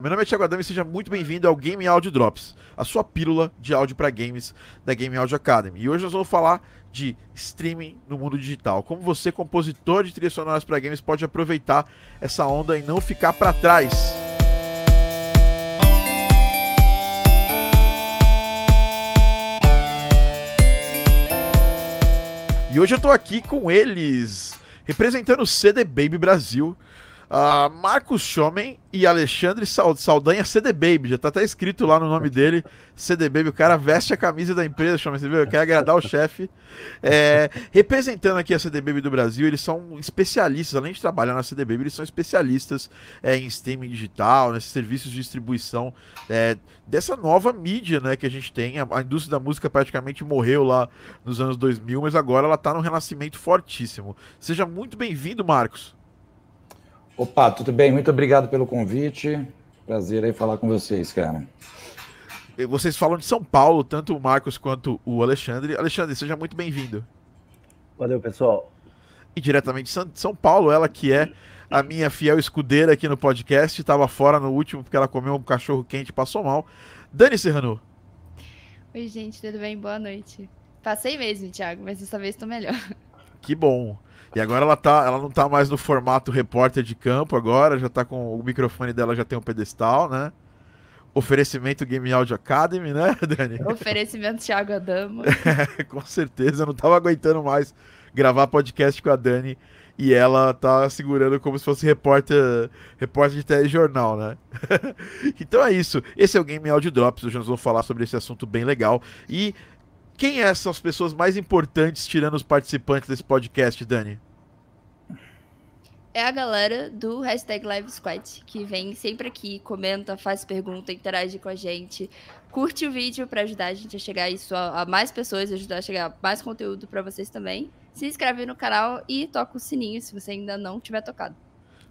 Meu nome é Thiago Adami e seja muito bem-vindo ao Game Audio Drops, a sua pílula de áudio para games da Game Audio Academy. E hoje nós vamos falar de streaming no mundo digital. Como você, compositor de trilhas sonoras para games, pode aproveitar essa onda e não ficar para trás. E hoje eu tô aqui com eles, representando o CD Baby Brasil, Uh, Marcos Schomen e Alexandre Saldanha CD Baby, já tá até escrito lá no nome dele, CD Baby, o cara veste a camisa da empresa, Schomen, você viu? Quer agradar o chefe. É, representando aqui a CD Baby do Brasil, eles são especialistas, além de trabalhar na CD Baby, eles são especialistas é, em streaming digital, nesses serviços de distribuição é, dessa nova mídia né, que a gente tem. A, a, indústria da música praticamente morreu lá nos anos 2000, mas agora ela tá num renascimento fortíssimo. Seja muito bem-vindo, Marcos. Opa, tudo bem? Muito obrigado pelo convite. Prazer aí falar com vocês, cara. Vocês falam de São Paulo, tanto o Marcos quanto o Alexandre. Alexandre, seja muito bem-vindo. Valeu, pessoal. E diretamente de São Paulo, ela que é a minha fiel escudeira aqui no podcast, estava fora no último porque ela comeu um cachorro quente e passou mal. Dani Serrano. Oi, gente, tudo bem? Boa noite. Passei mesmo, Thiago, mas dessa vez estou melhor. Que bom. E agora ela tá, ela não tá mais no formato repórter de campo agora, já tá com o microfone dela já tem um pedestal, né? Oferecimento Game Audio Academy, né, Dani? Oferecimento Thiago Adamo. É, com certeza, eu não tava aguentando mais gravar podcast com a Dani e ela tá segurando como se fosse repórter, repórter de telejornal, né? então é isso. Esse é o Game Audio Drops. Hoje nós vamos falar sobre esse assunto bem legal. E quem é são as pessoas mais importantes, tirando os participantes desse podcast, Dani? É a galera do hashtag Live Squad, que vem sempre aqui, comenta, faz pergunta, interage com a gente, curte o vídeo para ajudar a gente a chegar isso a, a mais pessoas, ajudar a chegar mais conteúdo para vocês também. Se inscreve no canal e toca o sininho se você ainda não tiver tocado.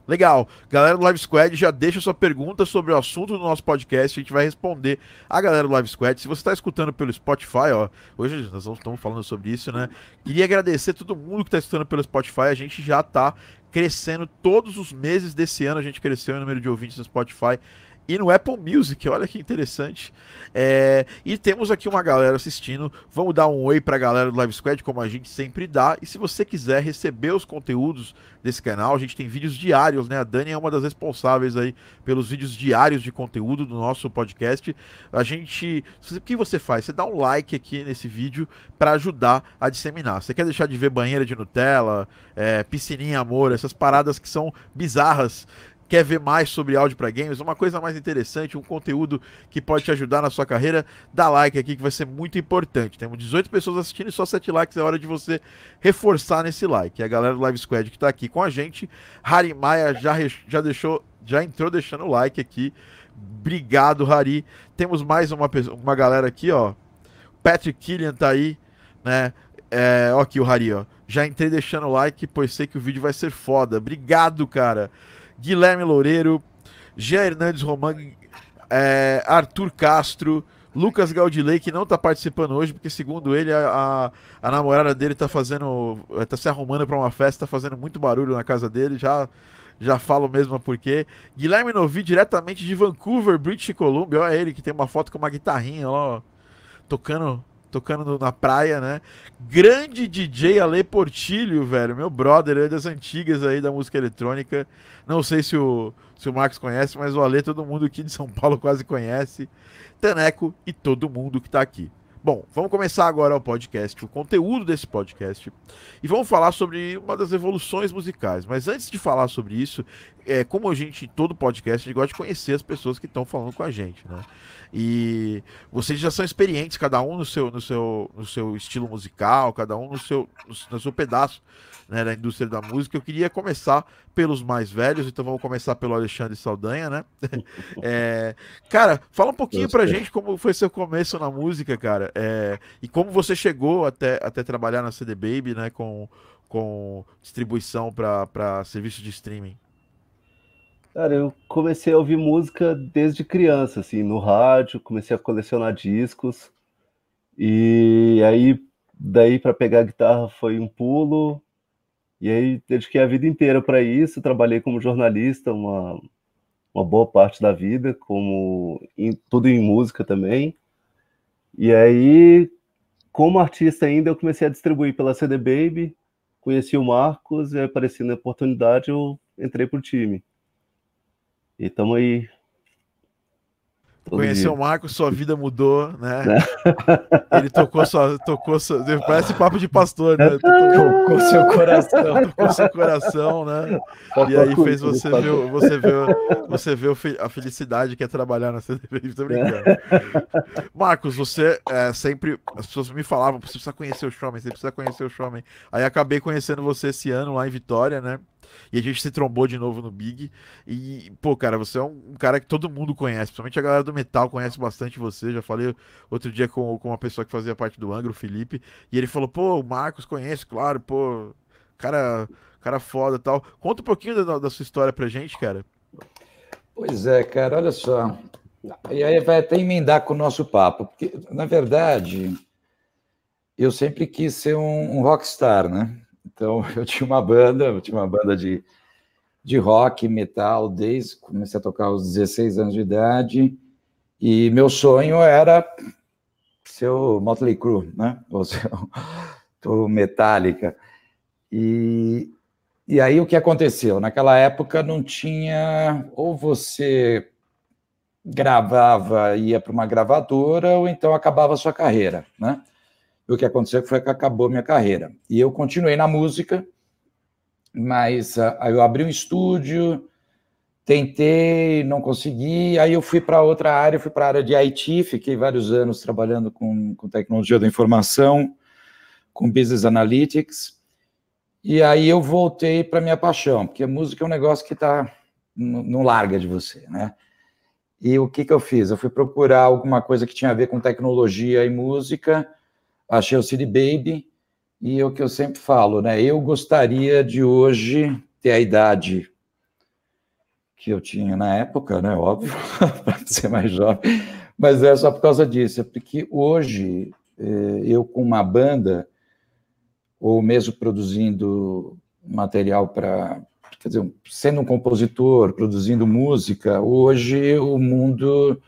Legal. Galera do Live Squad, já deixa sua pergunta sobre o assunto do nosso podcast. A gente vai responder a galera do Live Squad. Se você está escutando pelo Spotify, ó, hoje nós estamos falando sobre isso, né? Queria agradecer todo mundo que está escutando pelo Spotify. A gente já está crescendo todos os meses desse ano. A gente cresceu em número de ouvintes no Spotify e no Apple Music. Olha que interessante. É, e temos aqui uma galera assistindo. Vamos dar um oi para a galera do Live Squad, como a gente sempre dá. E se você quiser receber os conteúdos desse canal, a gente tem vídeos diários, né? A Dani é uma das responsáveis aí pelos vídeos diários de conteúdo do nosso podcast. A gente, o que você faz? Você dá um like aqui nesse vídeo para ajudar a disseminar. Você quer deixar de ver banheira de Nutella, é, piscininha amor, essas paradas que são bizarras quer ver mais sobre áudio para games, uma coisa mais interessante, um conteúdo que pode te ajudar na sua carreira, dá like aqui que vai ser muito importante. Temos 18 pessoas assistindo e só 7 likes, é hora de você reforçar nesse like. E a galera do Live Squad que está aqui com a gente, Harry Maia já, já deixou, já entrou deixando o like aqui. Obrigado, Hari. Temos mais uma, uma galera aqui, ó. Patrick Killian tá aí, né? É, ó aqui o Hari, ó. Já entrei deixando o like, pois sei que o vídeo vai ser foda. Obrigado, cara. Guilherme Loureiro, Jean Hernandes Roman, é, Arthur Castro, Lucas Gaudilei, que não está participando hoje, porque segundo ele, a, a, a namorada dele está fazendo. está se arrumando para uma festa, está fazendo muito barulho na casa dele, já. Já falo mesmo porque. Guilherme Novi, diretamente de Vancouver, British Columbia. Olha ele que tem uma foto com uma guitarrinha lá, ó, tocando tocando na praia, né? Grande DJ Ale Portilho, velho, meu brother, é das antigas aí da música eletrônica. Não sei se o, se o Marcos conhece, mas o Ale todo mundo aqui de São Paulo quase conhece. Taneco e todo mundo que tá aqui. Bom, vamos começar agora o podcast, o conteúdo desse podcast, e vamos falar sobre uma das evoluções musicais. Mas antes de falar sobre isso, é, como a gente, todo podcast, a gente gosta de conhecer as pessoas que estão falando com a gente, né? E vocês já são experientes, cada um no seu, no seu, no seu estilo musical, cada um no seu, no, seu pedaço né, da indústria da música. Eu queria começar pelos mais velhos, então vamos começar pelo Alexandre Saldanha, né? É, cara, fala um pouquinho pra gente como foi seu começo na música, cara, é, e como você chegou até, até trabalhar na CD Baby, né, com, com distribuição para serviços de streaming. Cara, eu comecei a ouvir música desde criança, assim, no rádio, comecei a colecionar discos. E aí, daí para pegar a guitarra foi um pulo. E aí dediquei a vida inteira para isso, trabalhei como jornalista uma, uma boa parte da vida, como em, tudo em música também. E aí, como artista ainda, eu comecei a distribuir pela CD Baby, conheci o Marcos e aparecendo a oportunidade, eu entrei pro time. E estamos aí Conheceu o Marcos, sua vida mudou, né? É. Ele tocou sua. Tocou sua, parece papo de pastor, né? Tocou seu coração. Tocou seu coração, né? E aí fez você ver, você ver, você ver a felicidade que é trabalhar na CDB. Tô brincando. Marcos, você é, sempre. As pessoas me falavam, você precisa conhecer o Showman, você precisa conhecer o Showman. Aí acabei conhecendo você esse ano lá em Vitória, né? E a gente se trombou de novo no Big. E, pô, cara, você é um, cara que todo mundo conhece, principalmente a galera do metal conhece bastante você. Já falei outro dia com, com uma pessoa que fazia parte do Angro, o Felipe, e ele falou: pô, o Marcos conhece, claro, pô, cara, cara foda tal. Conta um pouquinho da, da sua história pra gente, cara. Pois é, cara, olha só. E aí vai até emendar com o nosso papo, porque, na verdade, eu sempre quis ser um, um rockstar, né? Então, eu tinha uma banda, eu tinha uma banda de, de rock, metal, desde comecei a tocar aos 16 anos de idade, e meu sonho era ser o Motley Crue, né? Ou ser o Metallica. E, e aí o que aconteceu? Naquela época não tinha, ou você gravava, ia para uma gravadora, ou então acabava a sua carreira, né? O que aconteceu foi que acabou minha carreira. E eu continuei na música, mas uh, eu abri um estúdio, tentei, não consegui, aí eu fui para outra área, fui para a área de IT, fiquei vários anos trabalhando com, com tecnologia da informação, com business analytics, e aí eu voltei para minha paixão, porque a música é um negócio que tá, não larga de você, né? E o que, que eu fiz? Eu fui procurar alguma coisa que tinha a ver com tecnologia e música, achei o City Baby, e é o que eu sempre falo, né? Eu gostaria de hoje ter a idade que eu tinha na época, né? Óbvio, para ser mais jovem, mas é só por causa disso, é porque hoje eh, eu com uma banda, ou mesmo produzindo material para. Quer dizer, sendo um compositor, produzindo música, hoje o mundo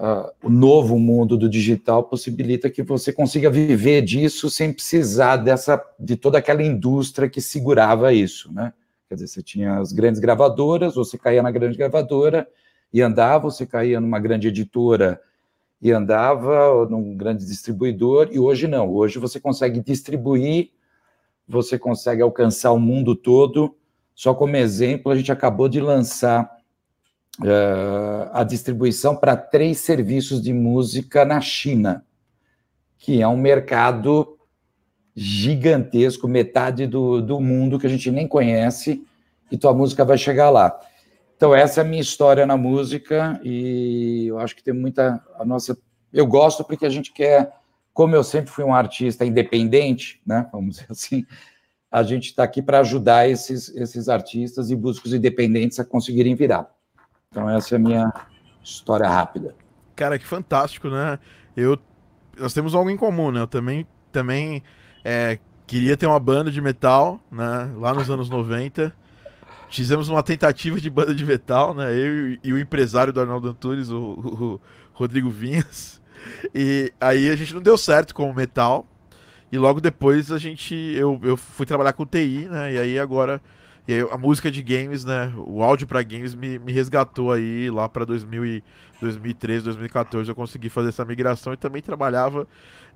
uh, o novo mundo do digital possibilita que você consiga viver disso sem precisar dessa de toda aquela indústria que segurava isso, né? Quer dizer, você tinha as grandes gravadoras, você caía na grande gravadora e andava, você caía numa grande editora e andava, ou num grande distribuidor, e hoje não. Hoje você consegue distribuir, você consegue alcançar o mundo todo. Só como exemplo, a gente acabou de lançar uh, a distribuição para três serviços de música na China, que é um mercado gigantesco, metade do, do mundo que a gente nem conhece, e tua música vai chegar lá. Então, essa é a minha história na música, e eu acho que tem muita. A nossa. Eu gosto porque a gente quer, como eu sempre fui um artista independente, né? Vamos dizer assim, a gente está aqui para ajudar esses, esses artistas e músicos independentes a conseguirem virar. Então essa é a minha história rápida. Cara, que fantástico, né? Eu, nós temos algo em comum, né? Eu também, também é, queria ter uma banda de metal, né? Lá nos anos 90. Fizemos uma tentativa de banda de metal, né? Eu e o empresário do Arnaldo Antunes, o, o, o Rodrigo Vinhas. E aí a gente não deu certo com o metal. E logo depois a gente. Eu, eu fui trabalhar com TI, né? E aí agora e aí, a música de games, né? O áudio para games me, me resgatou aí lá para 2013, 2014. Eu consegui fazer essa migração e também trabalhava.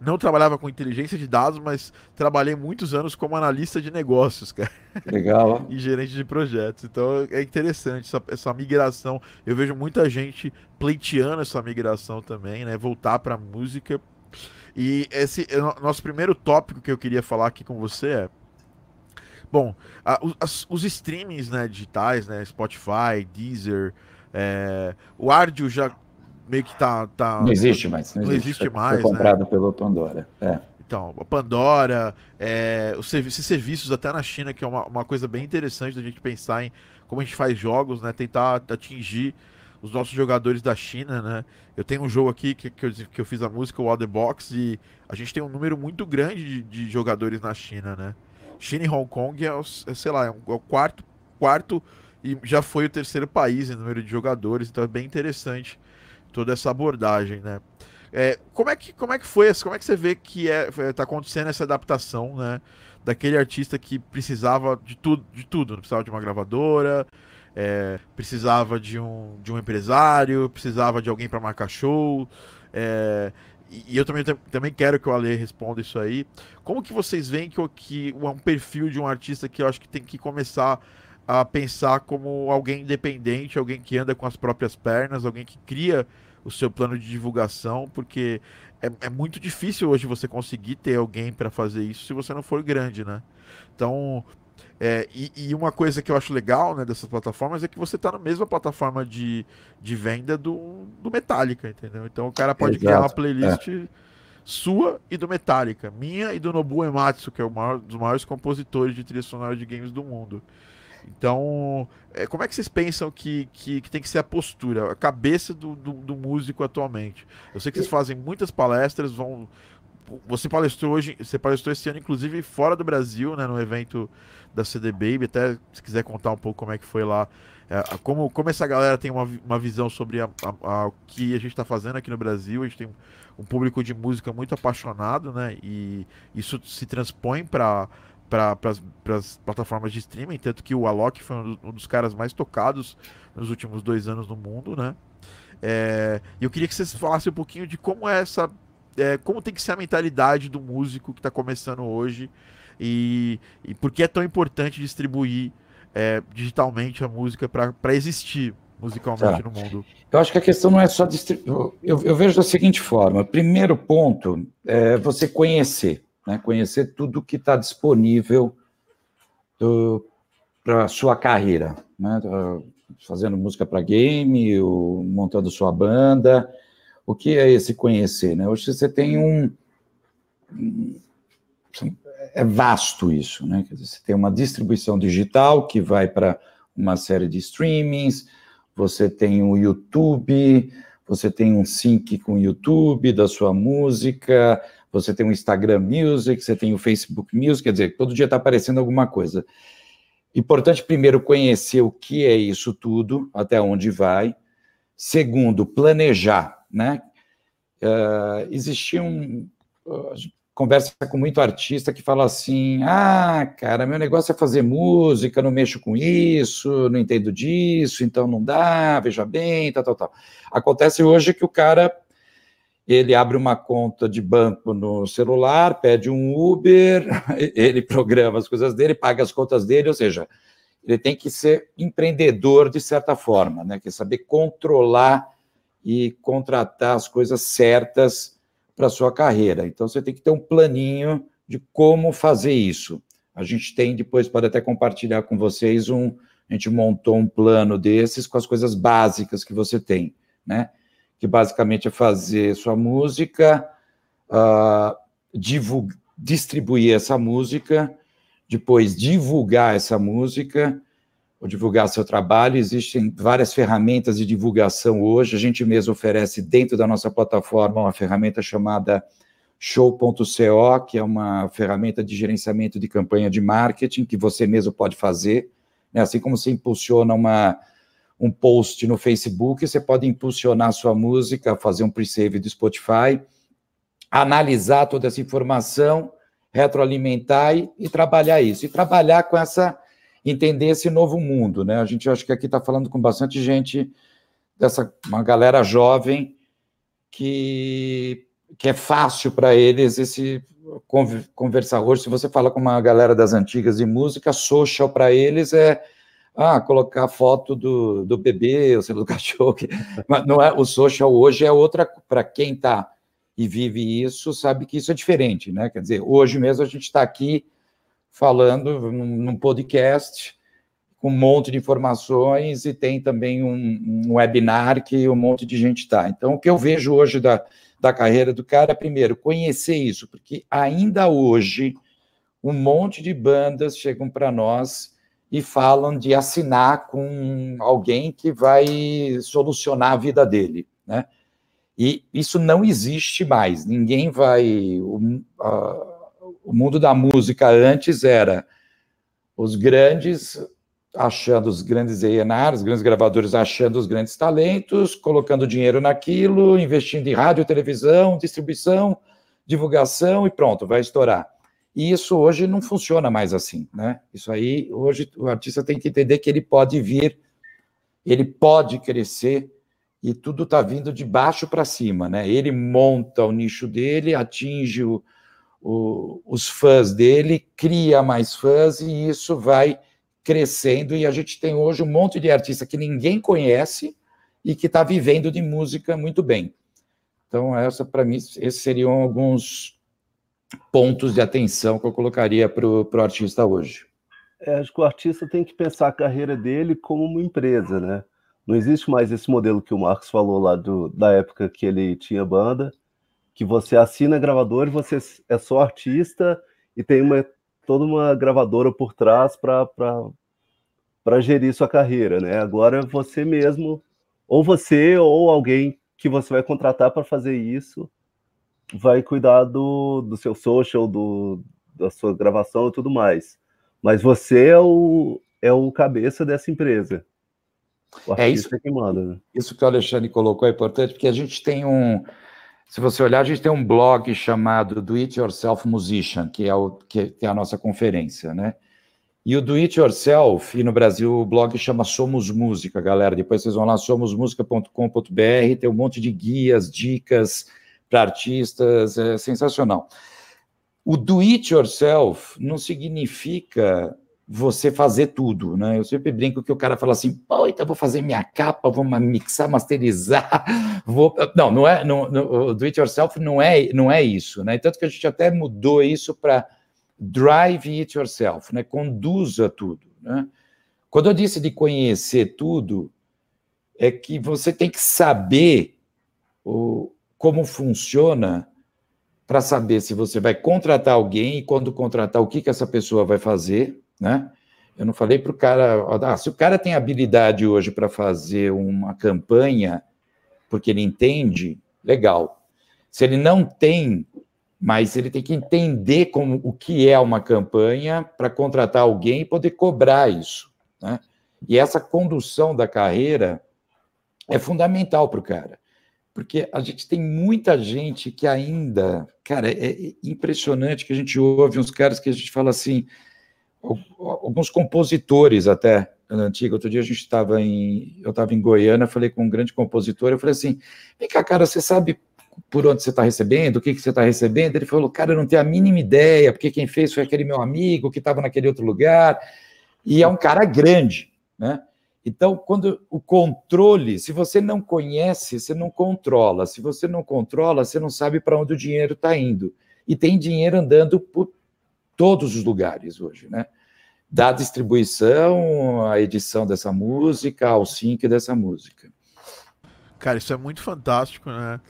Não trabalhava com inteligência de dados, mas trabalhei muitos anos como analista de negócios, cara. Legal. e gerente de projetos. Então é interessante essa, essa migração. Eu vejo muita gente pleiteando essa migração também, né? Voltar para música. E esse é nosso primeiro tópico que eu queria falar aqui com você é Bom, a, os, os streamings né, digitais, né, Spotify, Deezer, é, o Ardio já meio que tá, tá não existe mais não, não existe, existe mais foi comprado né? pelo Pandora é. então a Pandora é, os serviços, esses serviços até na China que é uma, uma coisa bem interessante da gente pensar em como a gente faz jogos né tentar atingir os nossos jogadores da China né eu tenho um jogo aqui que, que, eu, que eu fiz a música o The Box e a gente tem um número muito grande de, de jogadores na China né China e Hong Kong é, é sei lá, é, é o quarto, quarto e já foi o terceiro país em número de jogadores, então é bem interessante toda essa abordagem, né? É, como, é que, como é que foi, como é que você vê que é, tá acontecendo essa adaptação, né? Daquele artista que precisava de tudo, de tudo, precisava de uma gravadora, é, precisava de um, de um empresário, precisava de alguém para marcar show, é, e eu também, também quero que o Ale responda isso aí. Como que vocês veem que, que um perfil de um artista que eu acho que tem que começar a pensar como alguém independente, alguém que anda com as próprias pernas, alguém que cria o seu plano de divulgação, porque é, é muito difícil hoje você conseguir ter alguém para fazer isso se você não for grande, né? Então, é, e, e, uma coisa que eu acho legal né, dessas plataformas é que você está na mesma plataforma de, de venda do, do Metallica, entendeu? Então o cara pode Exato. criar uma playlist é. sua e do Metallica, minha e do Nobu Ematsu, que é um dos maiores compositores de trilha sonora de games do mundo. Então, é, como é que vocês pensam que, que, que, tem que ser a postura, a cabeça do, do, do músico atualmente? Eu sei que vocês fazem muitas palestras, vão você palestrou hoje, você palestrou esse ano, inclusive, fora do Brasil, né, no evento da CD Baby. Até se quiser contar um pouco como é que foi lá, é, como, como essa galera tem uma, uma visão sobre a, a, a, o que a gente está fazendo aqui no Brasil. A gente tem um público de música muito apaixonado, né? E isso se transpõe para para as plataformas de streaming, tanto que o Alok foi um dos caras mais tocados nos últimos dois anos no mundo, né? É, eu queria que vocês falassem um pouquinho de como é essa é, como tem que ser a mentalidade do músico que está começando hoje e, e por que é tão importante distribuir é, digitalmente a música para existir musicalmente tá. no mundo? Eu acho que a questão não é só distribuir. Eu, eu, vejo da seguinte forma: primeiro ponto é você conhecer, né? conhecer tudo que está disponível para a sua carreira, né? fazendo música para game, ou montando sua banda. O que é esse conhecer? Né? Hoje você tem um. É vasto isso, né? Dizer, você tem uma distribuição digital que vai para uma série de streamings, você tem o YouTube, você tem um sync com o YouTube da sua música, você tem o Instagram Music, você tem o Facebook Music, quer dizer, todo dia está aparecendo alguma coisa. Importante, primeiro, conhecer o que é isso tudo, até onde vai. Segundo, planejar né? Uh, existia um. Uh, conversa com muito artista que fala assim: ah, cara, meu negócio é fazer música, não mexo com isso, não entendo disso, então não dá, veja bem, tal, tal, tal. Acontece hoje que o cara ele abre uma conta de banco no celular, pede um Uber, ele programa as coisas dele, paga as contas dele, ou seja, ele tem que ser empreendedor de certa forma, né? Quer saber controlar e contratar as coisas certas para sua carreira. Então você tem que ter um planinho de como fazer isso. A gente tem depois pode até compartilhar com vocês um a gente montou um plano desses com as coisas básicas que você tem, né? Que basicamente é fazer sua música, uh, distribuir essa música, depois divulgar essa música, ou divulgar seu trabalho. Existem várias ferramentas de divulgação hoje. A gente mesmo oferece dentro da nossa plataforma uma ferramenta chamada Show.co, que é uma ferramenta de gerenciamento de campanha de marketing que você mesmo pode fazer. Né? Assim como você impulsiona uma, um post no Facebook, você pode impulsionar sua música, fazer um pre-save do Spotify, analisar toda essa informação, retroalimentar e, e trabalhar isso. E trabalhar com essa entender esse novo mundo, né? A gente acho que aqui está falando com bastante gente dessa uma galera jovem que que é fácil para eles esse conversar hoje. Se você fala com uma galera das antigas de música, social para eles é ah, colocar foto do, do bebê, ou seja, do cachorro. Mas não é o social hoje é outra para quem está e vive isso, sabe que isso é diferente, né? Quer dizer, hoje mesmo a gente está aqui falando num podcast com um monte de informações e tem também um, um webinar que um monte de gente está. Então, o que eu vejo hoje da, da carreira do cara é, primeiro, conhecer isso, porque ainda hoje um monte de bandas chegam para nós e falam de assinar com alguém que vai solucionar a vida dele, né? E isso não existe mais. Ninguém vai. Uh, o mundo da música antes era os grandes achando os grandes ENR, os grandes gravadores achando os grandes talentos, colocando dinheiro naquilo, investindo em rádio, televisão, distribuição, divulgação e pronto, vai estourar. E isso hoje não funciona mais assim, né? Isso aí, hoje o artista tem que entender que ele pode vir, ele pode crescer e tudo está vindo de baixo para cima, né? Ele monta o nicho dele, atinge o, o, os fãs dele, cria mais fãs e isso vai crescendo. E a gente tem hoje um monte de artista que ninguém conhece e que está vivendo de música muito bem. Então, essa para mim, esses seriam alguns pontos de atenção que eu colocaria para o artista hoje. É, acho que o artista tem que pensar a carreira dele como uma empresa, né? Não existe mais esse modelo que o Marcos falou lá do, da época que ele tinha banda, que você assina gravador você é só artista e tem uma, toda uma gravadora por trás para gerir sua carreira, né? Agora você mesmo, ou você ou alguém que você vai contratar para fazer isso, vai cuidar do, do seu social, do, da sua gravação e tudo mais. Mas você é o, é o cabeça dessa empresa. é isso é que manda. Né? Isso que o Alexandre colocou é importante, porque a gente tem um. Se você olhar, a gente tem um blog chamado Do It Yourself Musician, que é, o, que é a nossa conferência, né? E o Do It Yourself, e no Brasil o blog chama Somos Música, galera. Depois vocês vão lá, somosmusica.com.br, tem um monte de guias, dicas, para artistas, é sensacional. O do it yourself não significa você fazer tudo, né? Eu sempre brinco que o cara fala assim, pô, então vou fazer minha capa, vou mixar, masterizar, vou... Não, não é, não, não, do it yourself não é, não é isso, né? Tanto que a gente até mudou isso para drive it yourself, né? Conduza tudo, né? Quando eu disse de conhecer tudo, é que você tem que saber o, como funciona para saber se você vai contratar alguém e quando contratar o que, que essa pessoa vai fazer, né? Eu não falei para o cara, ah, se o cara tem habilidade hoje para fazer uma campanha, porque ele entende, legal. Se ele não tem, mas ele tem que entender como, o que é uma campanha para contratar alguém e poder cobrar isso. Né? E essa condução da carreira é fundamental para o cara porque a gente tem muita gente que ainda, cara, é impressionante que a gente ouve uns caras que a gente fala assim, alguns compositores até na antiga. Outro dia a gente estava em, eu estava em Goiânia, falei com um grande compositor, eu falei assim, vem cá, cara, você sabe por onde você está recebendo, o que, que você está recebendo? Ele falou, cara, eu não tenho a mínima ideia, porque quem fez foi aquele meu amigo que estava naquele outro lugar, e é um cara grande, né? Então, quando o controle, se você não conhece, você não controla. Se você não controla, você não sabe para onde o dinheiro está indo. E tem dinheiro andando por todos os lugares hoje, né? Da distribuição, a edição dessa música, ao sync dessa música. Cara, isso é muito fantástico, né?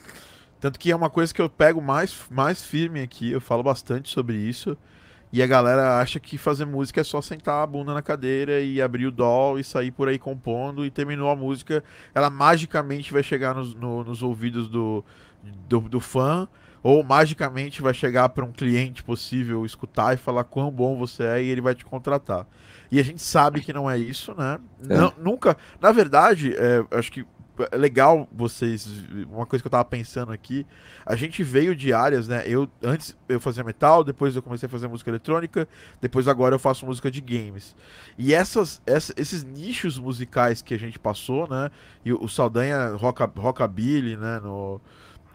Tanto que é uma coisa que eu pego mais, mais firme aqui, eu falo bastante sobre isso. E a galera acha que fazer música é só sentar a bunda na cadeira e abrir o doll e sair por aí compondo e terminou a música, ela magicamente vai chegar nos, no, nos ouvidos do, do, do, fã ou magicamente vai chegar para um cliente possível escutar e falar quão bom você é e ele vai te contratar. E a gente sabe que não é isso, né? É. Não, nunca. Na verdade, é, acho que é legal vocês. Uma coisa que eu tava pensando aqui. A gente veio de áreas, né? Eu antes eu fazia metal, depois eu comecei a fazer música eletrônica, depois agora eu faço música de games. E essas, essa, esses nichos musicais que a gente passou, né? E o, o Saldanha rock, Rockabilly, né? No,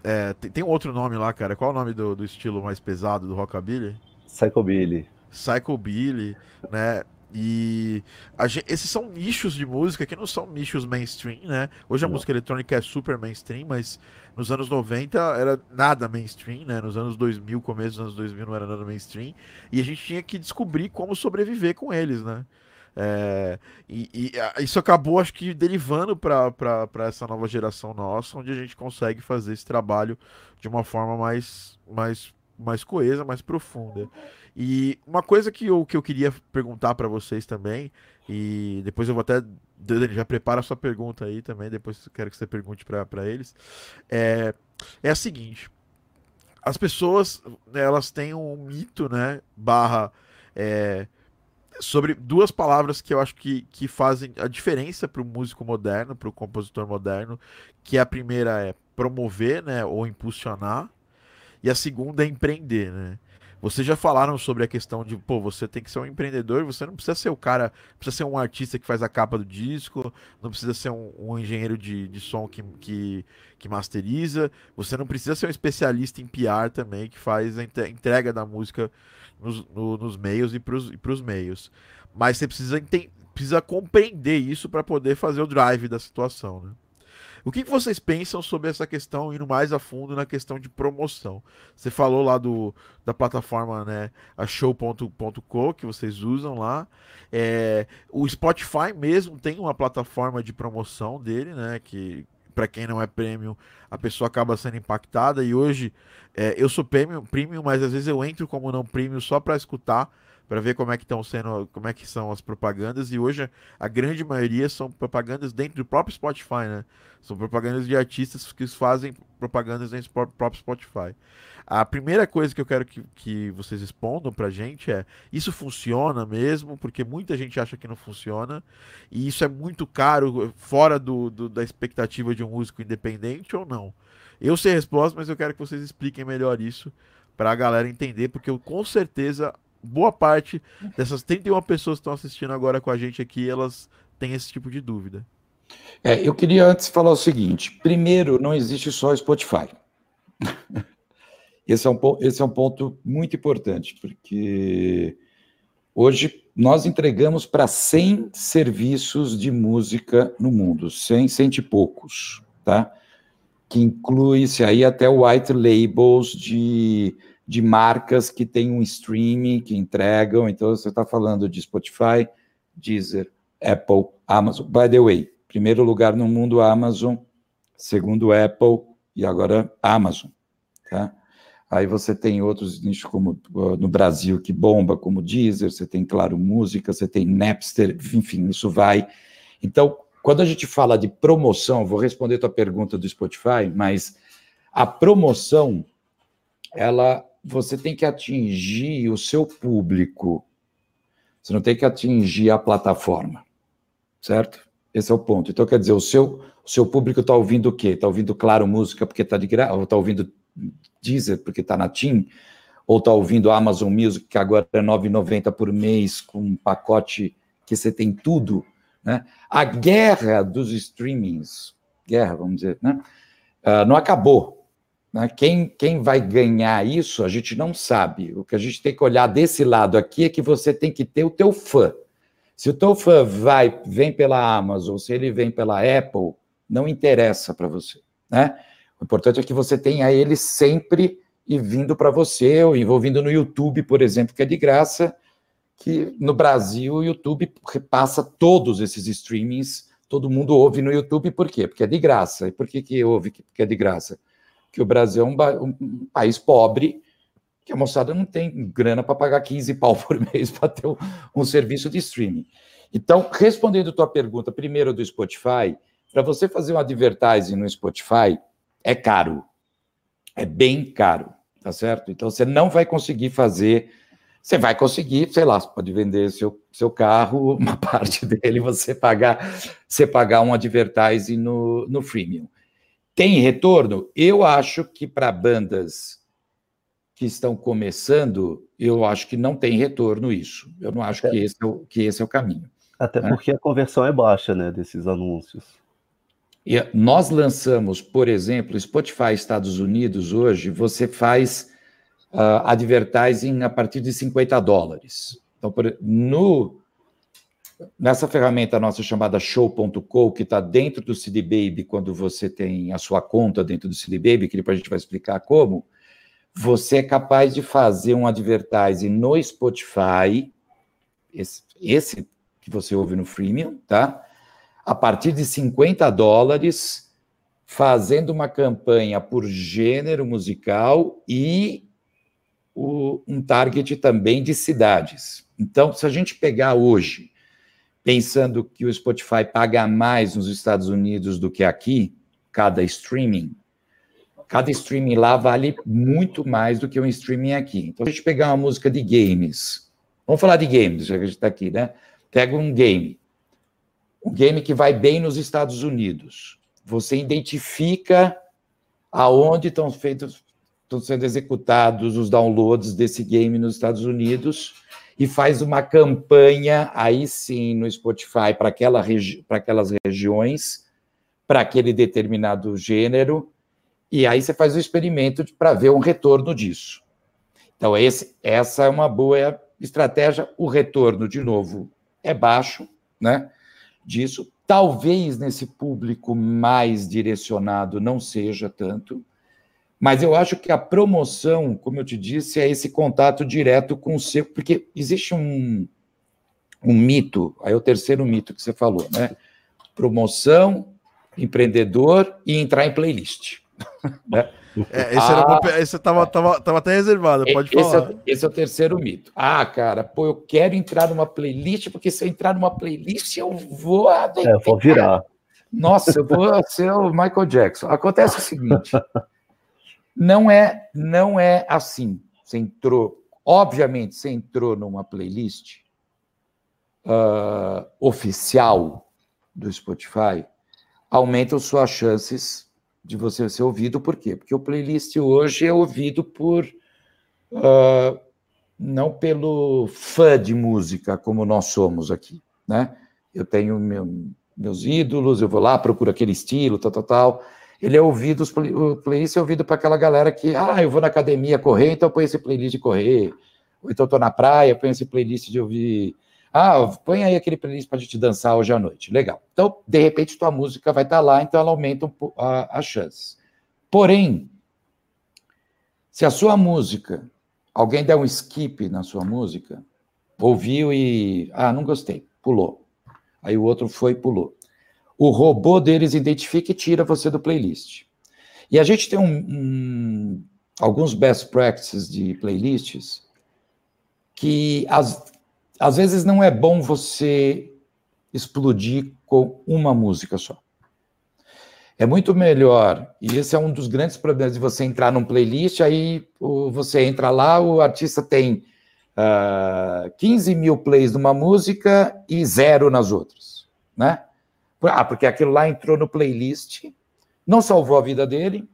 é, tem, tem, outro nome lá, cara. Qual é o nome do, do estilo mais pesado do Rockabilly? Psychobilly. Psychobilly, né? E gente, esses são nichos de música que não são nichos mainstream, né? Hoje a não. música eletrônica é super mainstream, mas nos anos 90 era nada mainstream, né? Nos anos 2000, começo dos anos 2000 não era nada mainstream. E a gente tinha que descobrir como sobreviver com eles, né? É, e, e, isso acabou, acho que, derivando para essa nova geração nossa, onde a gente consegue fazer esse trabalho de uma forma mais, mais, mais coesa, mais profunda. E uma coisa que eu, que eu queria perguntar para vocês também, e depois eu vou até. Já prepara a sua pergunta aí também, depois quero que você pergunte para eles. É, é a seguinte: as pessoas, elas têm um mito, né? Barra. É, sobre duas palavras que eu acho que, que fazem a diferença para o músico moderno, para o compositor moderno, que a primeira é promover, né, ou impulsionar, e a segunda é empreender, né? Vocês já falaram sobre a questão de, pô, você tem que ser um empreendedor, você não precisa ser o cara, precisa ser um artista que faz a capa do disco, não precisa ser um, um engenheiro de, de som que, que, que, masteriza, você não precisa ser um especialista em PR também, que faz a entrega da música nos, no, nos meios e para os meios. Mas você precisa, precisa compreender isso para poder fazer o drive da situação, né? O que, que vocês pensam sobre essa questão, indo mais a fundo na questão de promoção? Você falou lá do, da plataforma, né, a show.co, que vocês usam lá. É, o Spotify mesmo tem uma plataforma de promoção dele, né, que para quem não é premium, a pessoa acaba sendo impactada. E hoje é, eu sou premium, premium, mas às vezes eu entro como não premium só para escutar para ver como é que estão sendo, como é que são as propagandas e hoje a grande maioria são propagandas dentro do próprio Spotify, né? São propagandas de artistas que fazem propagandas dentro do próprio Spotify. A primeira coisa que eu quero que, que vocês respondam pra gente é: isso funciona mesmo? Porque muita gente acha que não funciona, e isso é muito caro, fora do, do da expectativa de um músico independente ou não? Eu sei a resposta, mas eu quero que vocês expliquem melhor isso para a galera entender, porque eu com certeza boa parte dessas 31 pessoas que estão assistindo agora com a gente aqui, elas têm esse tipo de dúvida. É, eu queria antes falar o seguinte: primeiro, não existe só Spotify. Esse é, um, esse é um ponto muito importante, porque hoje nós entregamos para 100 serviços de música no mundo, 100, 100 e poucos, tá? Que inclui-se aí até white labels de de marcas que têm um streaming, que entregam. Então, você está falando de Spotify, Deezer, Apple, Amazon. By the way, primeiro lugar no mundo, Amazon, segundo Apple e agora Amazon. Tá? Aí você tem outros nichos como no Brasil que bomba, como Deezer, você tem, claro, música, você tem Napster, enfim, isso vai. Então, quando a gente fala de promoção, vou responder tua pergunta do Spotify, mas a promoção, ela você tem que atingir o seu público. Você não tem que atingir a plataforma, certo? Esse é o ponto. Então, quer dizer, o seu, o seu público está ouvindo o quê? Está ouvindo, claro, música porque está de graça, ou está ouvindo Deezer porque está na TIM, ou está ouvindo Amazon Music, que agora é R$ 9,90 por mês, com um pacote que você tem tudo. Né? A guerra dos streamings, guerra, vamos dizer, né? Uh, não acabou. Né? Quem, quem vai ganhar isso, a gente não sabe. O que a gente tem que olhar desse lado aqui é que você tem que ter o teu fã. Se o teu fã vai, vem pela Amazon, se ele vem pela Apple, não interessa para você. Né? O importante é que você tenha ele sempre e vindo para você, ou envolvindo no YouTube, por exemplo, que é de graça, que no Brasil o YouTube repassa todos esses streamings, todo mundo ouve no YouTube, por quê? Porque é de graça. E por que, que ouve que é de graça? Que o Brasil é um, um país pobre, que a moçada não tem grana para pagar 15 pau por mês para ter um, um, serviço de streaming. Então, respondendo tua pergunta, primeiro do Spotify, para você fazer um advertising no Spotify, é caro. É bem caro, tá certo? Então, você não vai conseguir fazer. Você vai conseguir, sei lá, você pode vender seu, seu carro, uma parte dele, você pagar, você pagar um advertising no, no freemium. Tem retorno? Eu acho que para bandas que estão começando, eu acho que não tem retorno isso. Eu não acho é. que, esse é o, que esse é o caminho. Até né? porque a conversão é baixa, né, desses anúncios. E nós lançamos, por exemplo, Spotify Estados Unidos hoje, você faz uh, advertising a partir de 50 dólares. Então, por, no Nessa ferramenta nossa chamada Show.co, que está dentro do CD Baby, quando você tem a sua conta dentro do CD Baby, que depois a gente vai explicar como, você é capaz de fazer um advertising no Spotify, esse, esse que você ouve no freemium, tá? A partir de 50 dólares, fazendo uma campanha por gênero musical e o, um target também de cidades. Então, se a gente pegar hoje pensando que o Spotify paga mais nos Estados Unidos do que aqui, cada streaming, cada streaming lá vale muito mais do que um streaming aqui. Então, a gente pegar uma música de games, Vamos falar de games, já que a gente está aqui, né? Pega um game. Um game que vai bem nos Estados Unidos. Você identifica aonde estão feitos, estão sendo executados os downloads desse game nos Estados Unidos e faz uma campanha aí sim no Spotify para aquela regi aquelas regiões, para aquele determinado gênero, e aí você faz o experimento para ver um retorno disso. Então, esse, essa é uma boa estratégia. O retorno, de novo, é baixo, né? Disso. Talvez nesse público mais direcionado não seja tanto, mas eu acho que a promoção, como eu te disse, é esse contato direto com o seu, porque existe um, um mito, aí é o terceiro mito que você falou, né? Promoção, empreendedor e entrar em playlist. né? É, esse, ah, era esse tava, tava, tava até reservado, pode esse falar. É, esse é o terceiro mito. Ah, cara, pô, eu quero entrar numa playlist, porque se eu entrar numa playlist, eu vou. É, eu vou virar. Nossa, eu vou ser o Michael Jackson. Acontece o seguinte: não é, não é assim. Você entrou, obviamente, você entrou numa playlist uh, oficial do Spotify, aumentam suas chances de você ser ouvido, por quê? Porque o playlist hoje é ouvido por. Uh, não pelo fã de música como nós somos aqui, né? Eu tenho meu, meus ídolos, eu vou lá, procuro aquele estilo, tal, tal, tal. Ele é ouvido, o playlist é ouvido para aquela galera que, ah, eu vou na academia correr, então ponho esse playlist de correr. Ou então tô na praia, ponho esse playlist de ouvir ah, põe aí aquele playlist para a gente dançar hoje à noite. Legal. Então, de repente, tua música vai estar tá lá, então ela aumenta um, a, a chance. Porém, se a sua música, alguém der um skip na sua música, ouviu e. Ah, não gostei, pulou. Aí o outro foi e pulou. O robô deles identifica e tira você do playlist. E a gente tem um, um, alguns best practices de playlists que as, às vezes não é bom você explodir com uma música só. É muito melhor, e esse é um dos grandes problemas de você entrar num playlist, aí você entra lá, o artista tem uh, ah, 15 mil plays numa música e zero nas outras, né? Ah, porque aquilo lá entrou no playlist, não salvou a vida dele,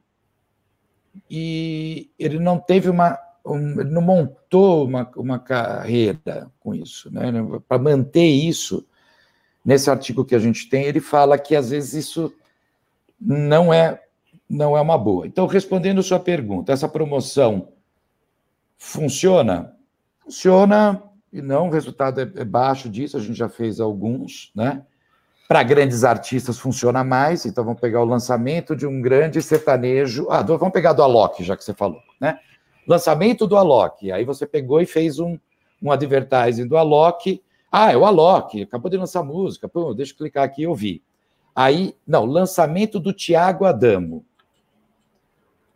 e ele não teve uma um, não montou uma, uma carreira com isso. Né? Para manter isso, nesse artigo que a gente tem, ele fala que às vezes isso não é, não é uma boa. Então, respondendo sua pergunta, essa promoção funciona? Funciona, e não, o resultado é, é baixo disso, a gente já fez alguns, né? Para grandes artistas funciona mais, então vamos pegar o lançamento de um grande sertanejo. Ah, vamos pegar do Alok, já que você falou, né? lançamento do Alok. Aí você pegou e fez um, um advertising do Alok. Ah, é o Alok, acabou de lançar música. Pô, deixa eu clicar aqui e ouvir. Aí, não, lançamento do Tiago Adamo.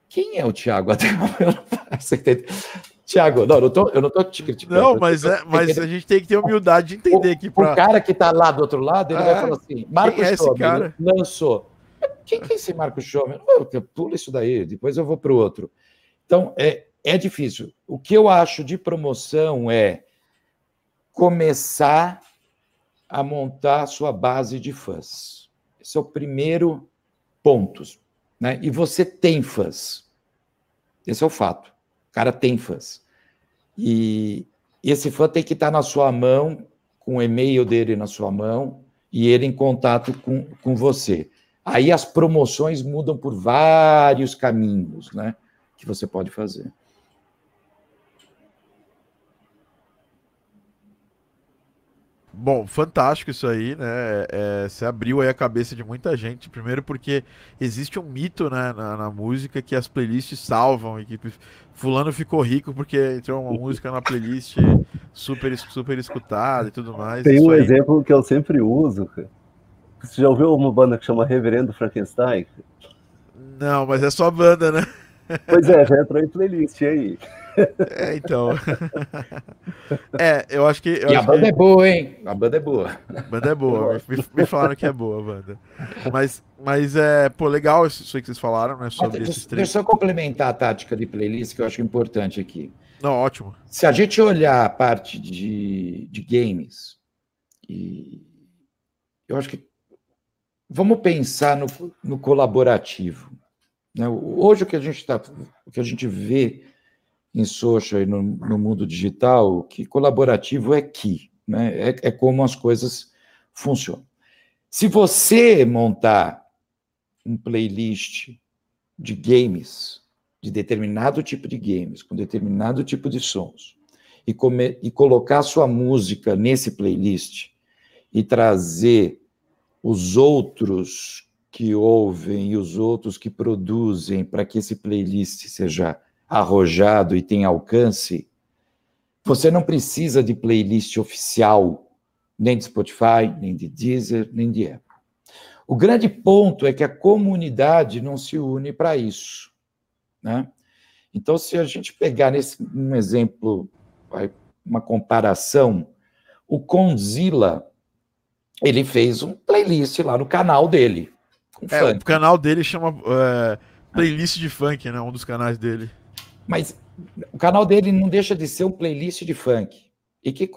Quem é o Tiago Adamo? Tiago, não, eu, tô, eu não tô te criticando. Não, mas, é, mas a gente tem que ter humildade de entender aqui. Pra... O cara que tá lá do outro lado, ele é, vai falar assim: Marcos é lançou. Quem que é esse Marcos Schomer? Pula isso daí, depois eu vou para o outro. Então, é, é difícil. O que eu acho de promoção é começar a montar a sua base de fãs. Esse é o primeiro ponto. Né? E você tem fãs. Esse é o fato. O cara tem fãs. E esse fã tem que estar na sua mão, com o e-mail dele na sua mão, e ele em contato com, com você. Aí as promoções mudam por vários caminhos né, que você pode fazer. Bom, fantástico isso aí, né? É, você abriu aí a cabeça de muita gente. Primeiro porque existe um mito né, na, na, música que as playlists salvam e que fulano ficou rico porque entrou uma música na playlist super, super escutada e tudo mais. Tem um aí... exemplo que eu sempre uso. Você já ouviu uma banda que chama Reverendo Frankenstein? Não, mas é só banda, né? Pois é, já entrou em playlist, aí? É, então. é, eu acho que. Eu e acho a banda que... é boa, hein? A banda é boa. A banda é boa. me, me, falaram que é boa a banda. Mas, mas é, pô, legal isso aí que vocês falaram, né? Sobre deixa, esses três. Deixa eu complementar a tática de playlist, que eu acho importante aqui. Não, ótimo. Se a gente olhar a parte de, de games, e eu acho que vamos pensar no, no colaborativo. Né? Hoje o que a gente tá, o que a gente vê em social e no, no mundo digital, que colaborativo é que, né? é, é como as coisas funcionam. Se você montar um playlist de games, de determinado tipo de games, com determinado tipo de sons, e, come, e colocar sua música nesse playlist e trazer os outros que ouvem e os outros que produzem para que esse playlist seja arrojado e tenha alcance, você não precisa de playlist oficial, nem de Spotify, nem de Deezer, nem de Apple. O grande ponto é que a comunidade não se une para isso. Né? Então, se a gente pegar nesse um exemplo, uma comparação, o Conzilla ele fez um playlist lá no canal dele. É, o canal dele chama é, Playlist de Funk, né? Um dos canais dele. Mas o canal dele não deixa de ser um playlist de funk. E que,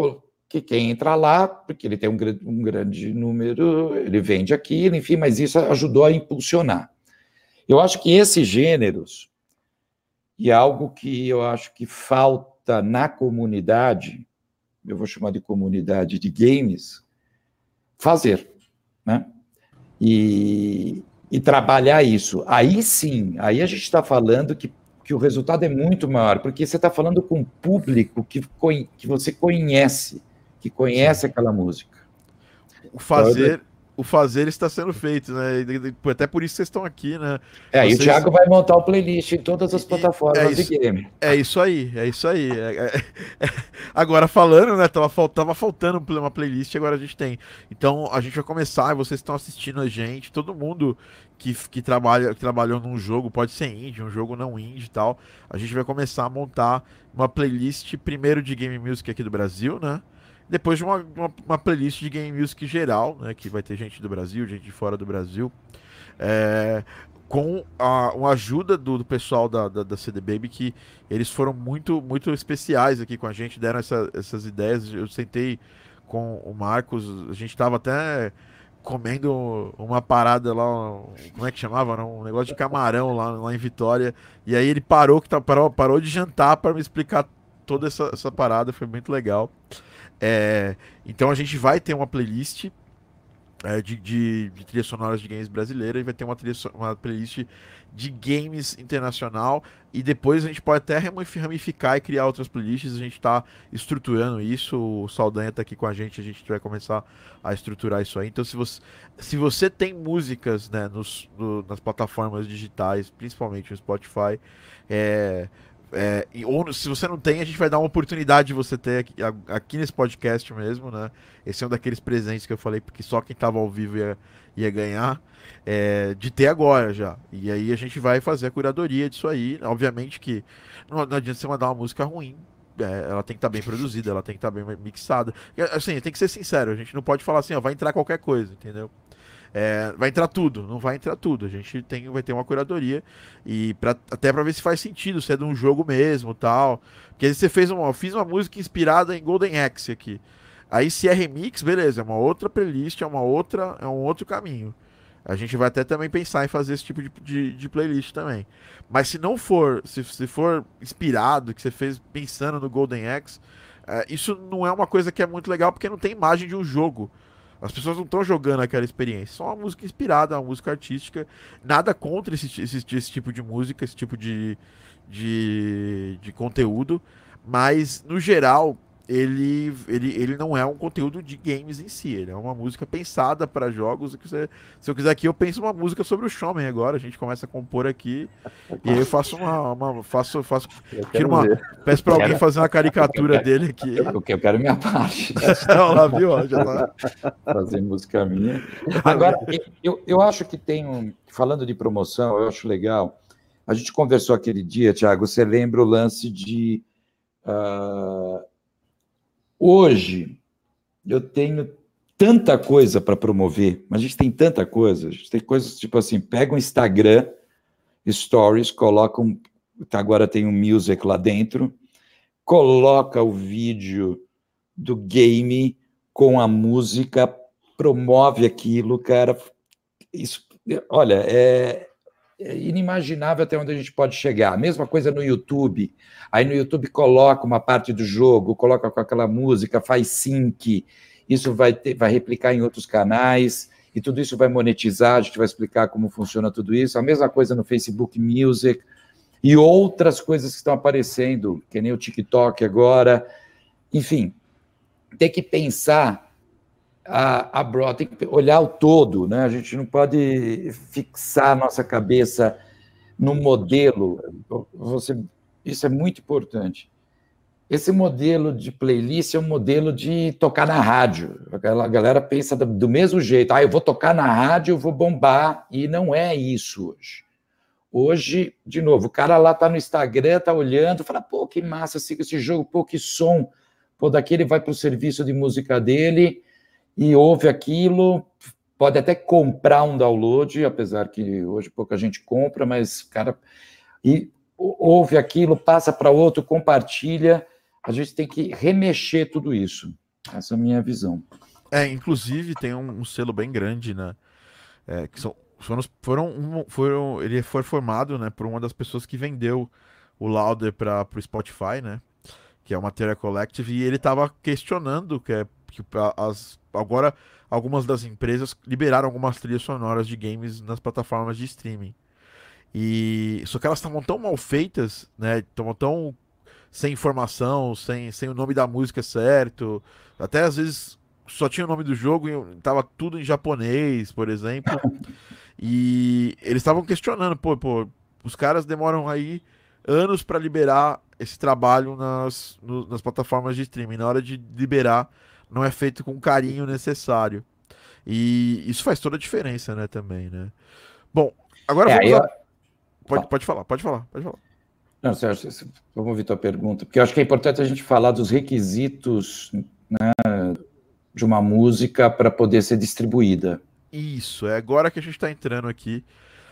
que quem entra lá, porque ele tem um, um grande número, ele vende aquilo, enfim, mas isso ajudou a impulsionar. Eu acho que esses gêneros, e é algo que eu acho que falta na comunidade, eu vou chamar de comunidade de games, fazer, né? E, e trabalhar isso. Aí sim, aí a gente está falando que, que o resultado é muito maior, porque você está falando com um público que, que você conhece, que conhece aquela música. O fazer, o fazer está sendo feito, né? Até por isso vocês estão aqui, né? É, vocês... e o Thiago vai montar o playlist em todas as plataformas é isso, de game. É isso aí, é isso aí. É, é, é, agora falando, né? Tava, tava faltando uma playlist, agora a gente tem. Então a gente vai começar, vocês estão assistindo a gente, todo mundo que, que, trabalha, que trabalhou num jogo, pode ser indie, um jogo não indie e tal. A gente vai começar a montar uma playlist primeiro de game music aqui do Brasil, né? Depois de uma, uma, uma, playlist de game music geral, né? Que vai ter gente do Brasil, gente de fora do Brasil. É, com a, uma ajuda do, do pessoal da, da, da, CD Baby, que eles foram muito, muito especiais aqui com a gente, deram essa, essas ideias. Eu sentei com o Marcos, a gente estava até comendo uma parada lá, como é que chamava? Um negócio de camarão lá, lá em Vitória. E aí ele parou, que tá, parou, parou de jantar para me explicar toda essa, essa parada, foi muito legal. É, então a gente vai ter uma playlist é, de, de, de trilhas sonoras de games brasileiras e vai ter uma, trilha, uma playlist de games internacional e depois a gente pode até ramificar e criar outras playlists. A gente está estruturando isso. O Saldanha está aqui com a gente. A gente vai começar a estruturar isso aí. Então, se você, se você tem músicas né, nos, no, nas plataformas digitais, principalmente no Spotify, é, é, ou se você não tem, a gente vai dar uma oportunidade de você ter aqui, aqui, nesse podcast mesmo, né? Esse é um daqueles presentes que eu falei, porque só quem estava ao vivo ia, ia ganhar, é, de ter agora já. E aí a gente vai fazer a curadoria disso aí. Obviamente que não, não adianta você mandar uma música ruim. É, ela tem que estar tá bem produzida, ela tem que estar tá bem mixada. Assim, tem que ser sincero, a gente não pode falar assim, ó, vai entrar qualquer coisa, entendeu? É, vai entrar tudo, não vai entrar tudo. A gente tem, vai ter uma curadoria e pra, até para ver se faz sentido, se é de um jogo mesmo, tal. Porque você fez uma, fiz uma música inspirada em Golden Axe aqui. Aí se é remix, beleza, é uma outra playlist, é uma outra, é um outro caminho. A gente vai até também pensar em fazer esse tipo de, de, de playlist também. Mas se não for, se, se for inspirado, que você fez pensando no Golden Axe, é, isso não é uma coisa que é muito legal porque não tem imagem de um jogo. As pessoas não estão jogando aquela experiência. Só uma música inspirada, uma música artística. Nada contra esse, esse, esse tipo de música, esse tipo de, de, de conteúdo. Mas, no geral, ele, ele, ele não é um conteúdo de games em si, ele é uma música pensada para jogos. Se eu quiser aqui, eu penso uma música sobre o Showman agora. A gente começa a compor aqui e aí eu faço uma. uma faço, faço, tiro uma, peço para alguém fazer uma caricatura quero, dele aqui. Eu, eu quero minha parte. Não, lá viu? Já tá... Fazer música minha. Agora, eu, eu acho que tem um. Falando de promoção, eu acho legal. A gente conversou aquele dia, Thiago. Você lembra o lance de. Uh, Hoje, eu tenho tanta coisa para promover, mas a gente tem tanta coisa, a gente tem coisas tipo assim, pega um Instagram, stories, coloca um, tá, agora tem um music lá dentro, coloca o vídeo do game com a música, promove aquilo, cara. Isso, olha, é inimaginável até onde a gente pode chegar. A mesma coisa no YouTube. Aí no YouTube coloca uma parte do jogo, coloca com aquela música, faz sync. Isso vai, ter, vai replicar em outros canais e tudo isso vai monetizar. A gente vai explicar como funciona tudo isso. A mesma coisa no Facebook Music e outras coisas que estão aparecendo, que nem o TikTok agora. Enfim, tem que pensar a, a broad, tem que olhar o todo, né? A gente não pode fixar nossa cabeça no modelo. Você, isso é muito importante. Esse modelo de playlist é um modelo de tocar na rádio. A galera pensa do mesmo jeito. Ah, eu vou tocar na rádio, eu vou bombar. E não é isso hoje. Hoje, de novo, o cara lá tá no Instagram, tá olhando, fala, pô, que massa, siga esse jogo, pô, que som. Pô, daqui ele vai para o serviço de música dele e ouve aquilo, pode até comprar um download, apesar que hoje pouca gente compra, mas, cara, e ouve aquilo, passa para outro, compartilha. A gente tem que remexer tudo isso. Essa é a minha visão. É, inclusive tem um, um selo bem grande, né? É, que são, foram, foram, foram, ele foi formado, né, por uma das pessoas que vendeu o Lauder para o Spotify, né? Que é o Materia Collective, e ele estava questionando que, é, que as, agora algumas das empresas liberaram algumas trilhas sonoras de games nas plataformas de streaming. E só que elas estavam tão mal feitas, né? Estavam tão sem informação, sem, sem o nome da música certo. Até às vezes só tinha o nome do jogo e tava tudo em japonês, por exemplo. E eles estavam questionando, pô, pô, os caras demoram aí anos para liberar esse trabalho nas, no, nas plataformas de streaming. Na hora de liberar, não é feito com o carinho necessário. E isso faz toda a diferença, né, também, né? Bom, agora é, vamos eu... a... pode, pode falar, pode falar, pode falar. Não, Sérgio, vamos ouvir tua pergunta, porque eu acho que é importante a gente falar dos requisitos né, de uma música para poder ser distribuída. Isso, é agora que a gente está entrando aqui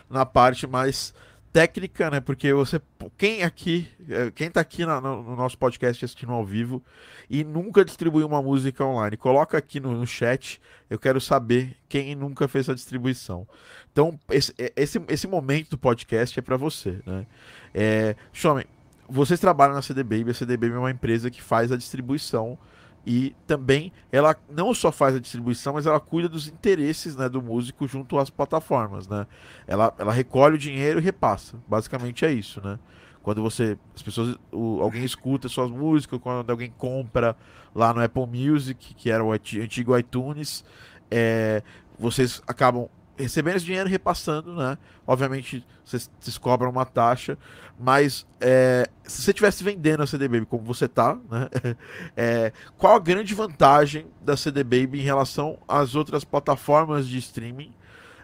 na parte mais técnica, né? Porque você, quem aqui, é, quem tá aqui no, no nosso podcast assistindo ao vivo e nunca distribuiu uma música online, coloca aqui no, no chat. Eu quero saber quem nunca fez a distribuição. Então, esse, é, esse, esse momento do podcast é para você, né? É, Shomen, vocês trabalham na CD Baby, a CD Baby é uma empresa que faz a distribuição e também ela não só faz a distribuição, mas ela cuida dos interesses né, do músico junto às plataformas, né? Ela, ela recolhe o dinheiro e repassa. Basicamente é isso, né? Quando você. As pessoas. O, alguém escuta suas músicas, quando alguém compra lá no Apple Music, que era o antigo iTunes, é, vocês acabam recebendo esse dinheiro e repassando, né? Obviamente, vocês, cobram uma taxa, mas é, se você estivesse vendendo a CD Baby como você tá, né? É, qual a grande vantagem da CD Baby em relação às outras plataformas de streaming?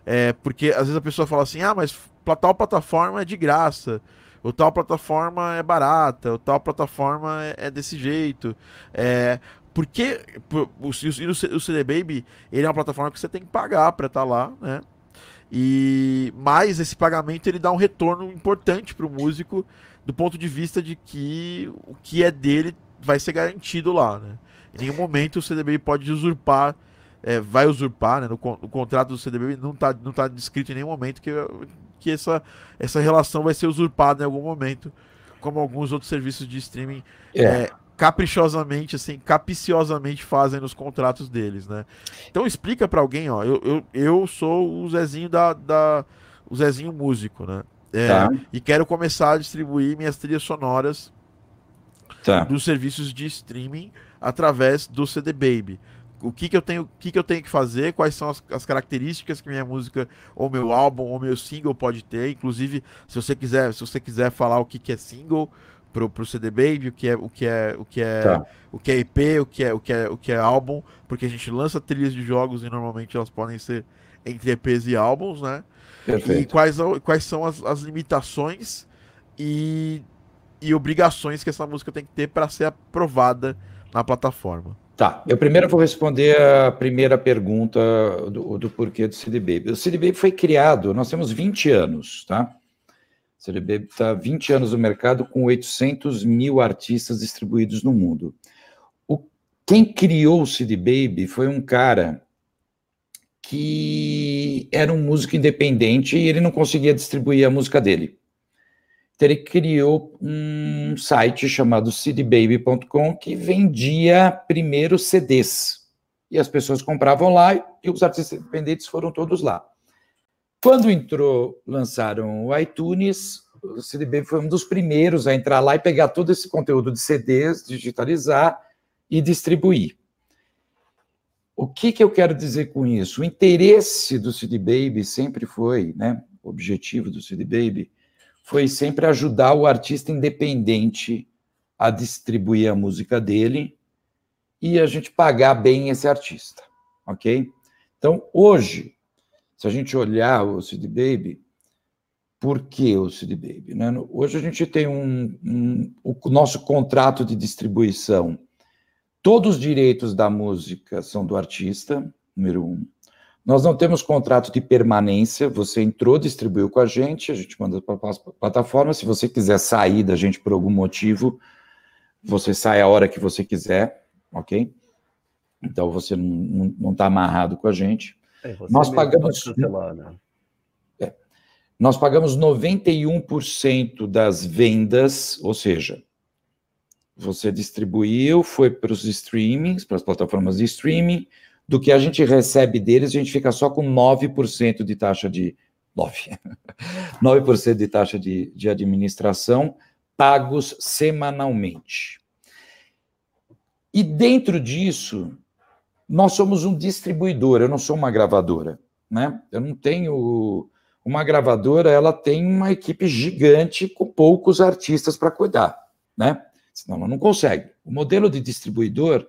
É, porque às vezes a pessoa fala assim, ah, mas tal plataforma é de graça, ou tal plataforma é barata, ou tal plataforma é, é desse jeito. Porque o, o CD Baby ele é uma plataforma que você tem que pagar para estar tá lá, né? E mais esse pagamento ele dá um retorno importante para o músico do ponto de vista de que o que é dele vai ser garantido lá, né? Em nenhum momento o CDB pode usurpar, é, vai usurpar, né? No, contrato do CDB não está não tá descrito em nenhum momento que, que essa, essa relação vai ser usurpada em algum momento, como alguns outros serviços de streaming é. É, caprichosamente, assim, capiciosamente fazem nos contratos deles, né? Então explica para alguém, ó, eu, eu, eu sou o Zezinho da, da o Zezinho músico, né? É, tá. E quero começar a distribuir minhas trilhas sonoras tá. dos serviços de streaming através do CD Baby. O que, que eu tenho, o que, que eu tenho que fazer? Quais são as, as características que minha música, ou meu álbum, ou meu single pode ter? Inclusive, se você quiser, se você quiser falar o que, que é single, pro, pro CD Baby, o que é o que é o que é tá. o que é IP, o que é o que é o que é álbum, porque a gente lança trilhas de jogos e normalmente elas podem ser entre EPs e álbuns, né? Perfeito. E quais, quais são as, as limitações e, e obrigações que essa música tem que ter para ser aprovada na plataforma. Tá, eu primeiro vou responder a primeira pergunta do, do porquê do CD Baby. O CD Baby foi criado, nós temos 20 anos, tá? CD Baby está 20 anos no mercado com 800 mil artistas distribuídos no mundo. O, quem criou o CD Baby foi um cara que era um músico independente e ele não conseguia distribuir a música dele. Então ele criou um site chamado cdbaby.com que vendia primeiro CDs. E as pessoas compravam lá e os artistas independentes foram todos lá. Quando entrou, lançaram o iTunes, o CDB foi um dos primeiros a entrar lá e pegar todo esse conteúdo de CDs, digitalizar e distribuir. O que, que eu quero dizer com isso? O interesse do CD Baby sempre foi, né? O objetivo do CD Baby foi sempre ajudar o artista independente a distribuir a música dele e a gente pagar bem esse artista, ok? Então, hoje, se a gente olhar o CD Baby, por que o CD Baby? Né? Hoje a gente tem um, um, o nosso contrato de distribuição. Todos os direitos da música são do artista, número um. Nós não temos contrato de permanência. Você entrou, distribuiu com a gente, a gente manda para a plataforma. Se você quiser sair da gente por algum motivo, você sai a hora que você quiser, ok? Então você não está amarrado com a gente. É, nós pagamos. Cancelar, né? é, nós pagamos 91% das vendas, ou seja, você distribuiu, foi para os streamings, para as plataformas de streaming, do que a gente recebe deles, a gente fica só com 9% de taxa de 9, 9% de taxa de, de administração pagos semanalmente. E dentro disso, nós somos um distribuidor, eu não sou uma gravadora, né? Eu não tenho uma gravadora, ela tem uma equipe gigante com poucos artistas para cuidar, né? Senão ela não consegue. O modelo de distribuidor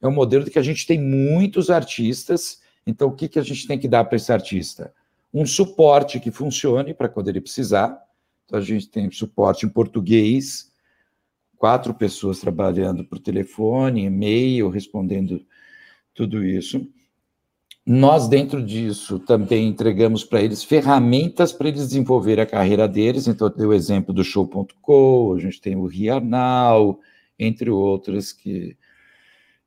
é um modelo de que a gente tem muitos artistas, então o que, que a gente tem que dar para esse artista? Um suporte que funcione para quando ele precisar. Então a gente tem suporte em português, quatro pessoas trabalhando por telefone, e-mail, respondendo tudo isso. Nós, dentro disso, também entregamos para eles ferramentas para eles desenvolver a carreira deles. Então, eu dei o exemplo do Show.co, a gente tem o Riarnal, entre outras que,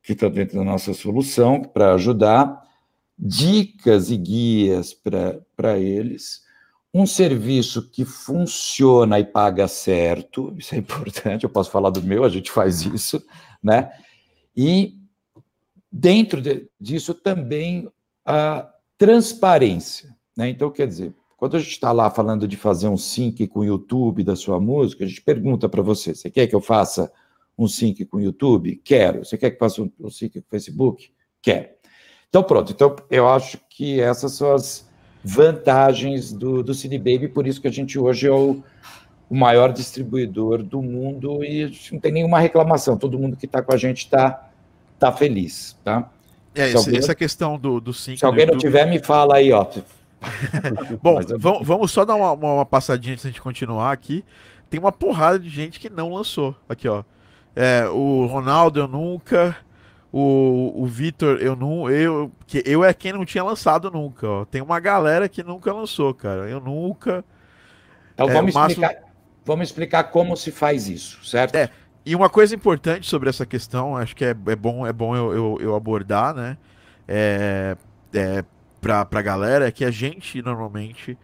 que estão dentro da nossa solução para ajudar. Dicas e guias para eles. Um serviço que funciona e paga certo, isso é importante, eu posso falar do meu, a gente faz isso, né? E dentro de, disso também a transparência. Né? Então, quer dizer, quando a gente está lá falando de fazer um sync com o YouTube da sua música, a gente pergunta para você: você quer que eu faça um sync com o YouTube? Quero. Você quer que eu faça um, sync com o Facebook? Quero. Então, pronto. Então, eu acho que essas são as vantagens do, do CD Baby, por isso que a gente hoje é o, o maior distribuidor do mundo e não tem nenhuma reclamação. Todo mundo que está com a gente está tá feliz, tá? É, esse, alguém, essa questão do, do. Se alguém não tiver, me fala aí, ó. Bom, vamos, vamos só dar uma, uma, uma, passadinha antes de continuar aqui. Tem uma porrada de gente que não lançou. Aqui, ó. É, o Ronaldo, eu nunca. O, o Vitor, eu não. Eu, que eu é quem não tinha lançado nunca. Ó. Tem uma galera que nunca lançou, cara. Eu nunca. Então é, vamos, máximo... explicar, vamos explicar como se faz isso, certo? É. E uma coisa importante sobre essa questão, acho que é, é bom, é bom eu, eu, eu abordar, né? É, é, pra, pra galera, é que a gente, normalmente,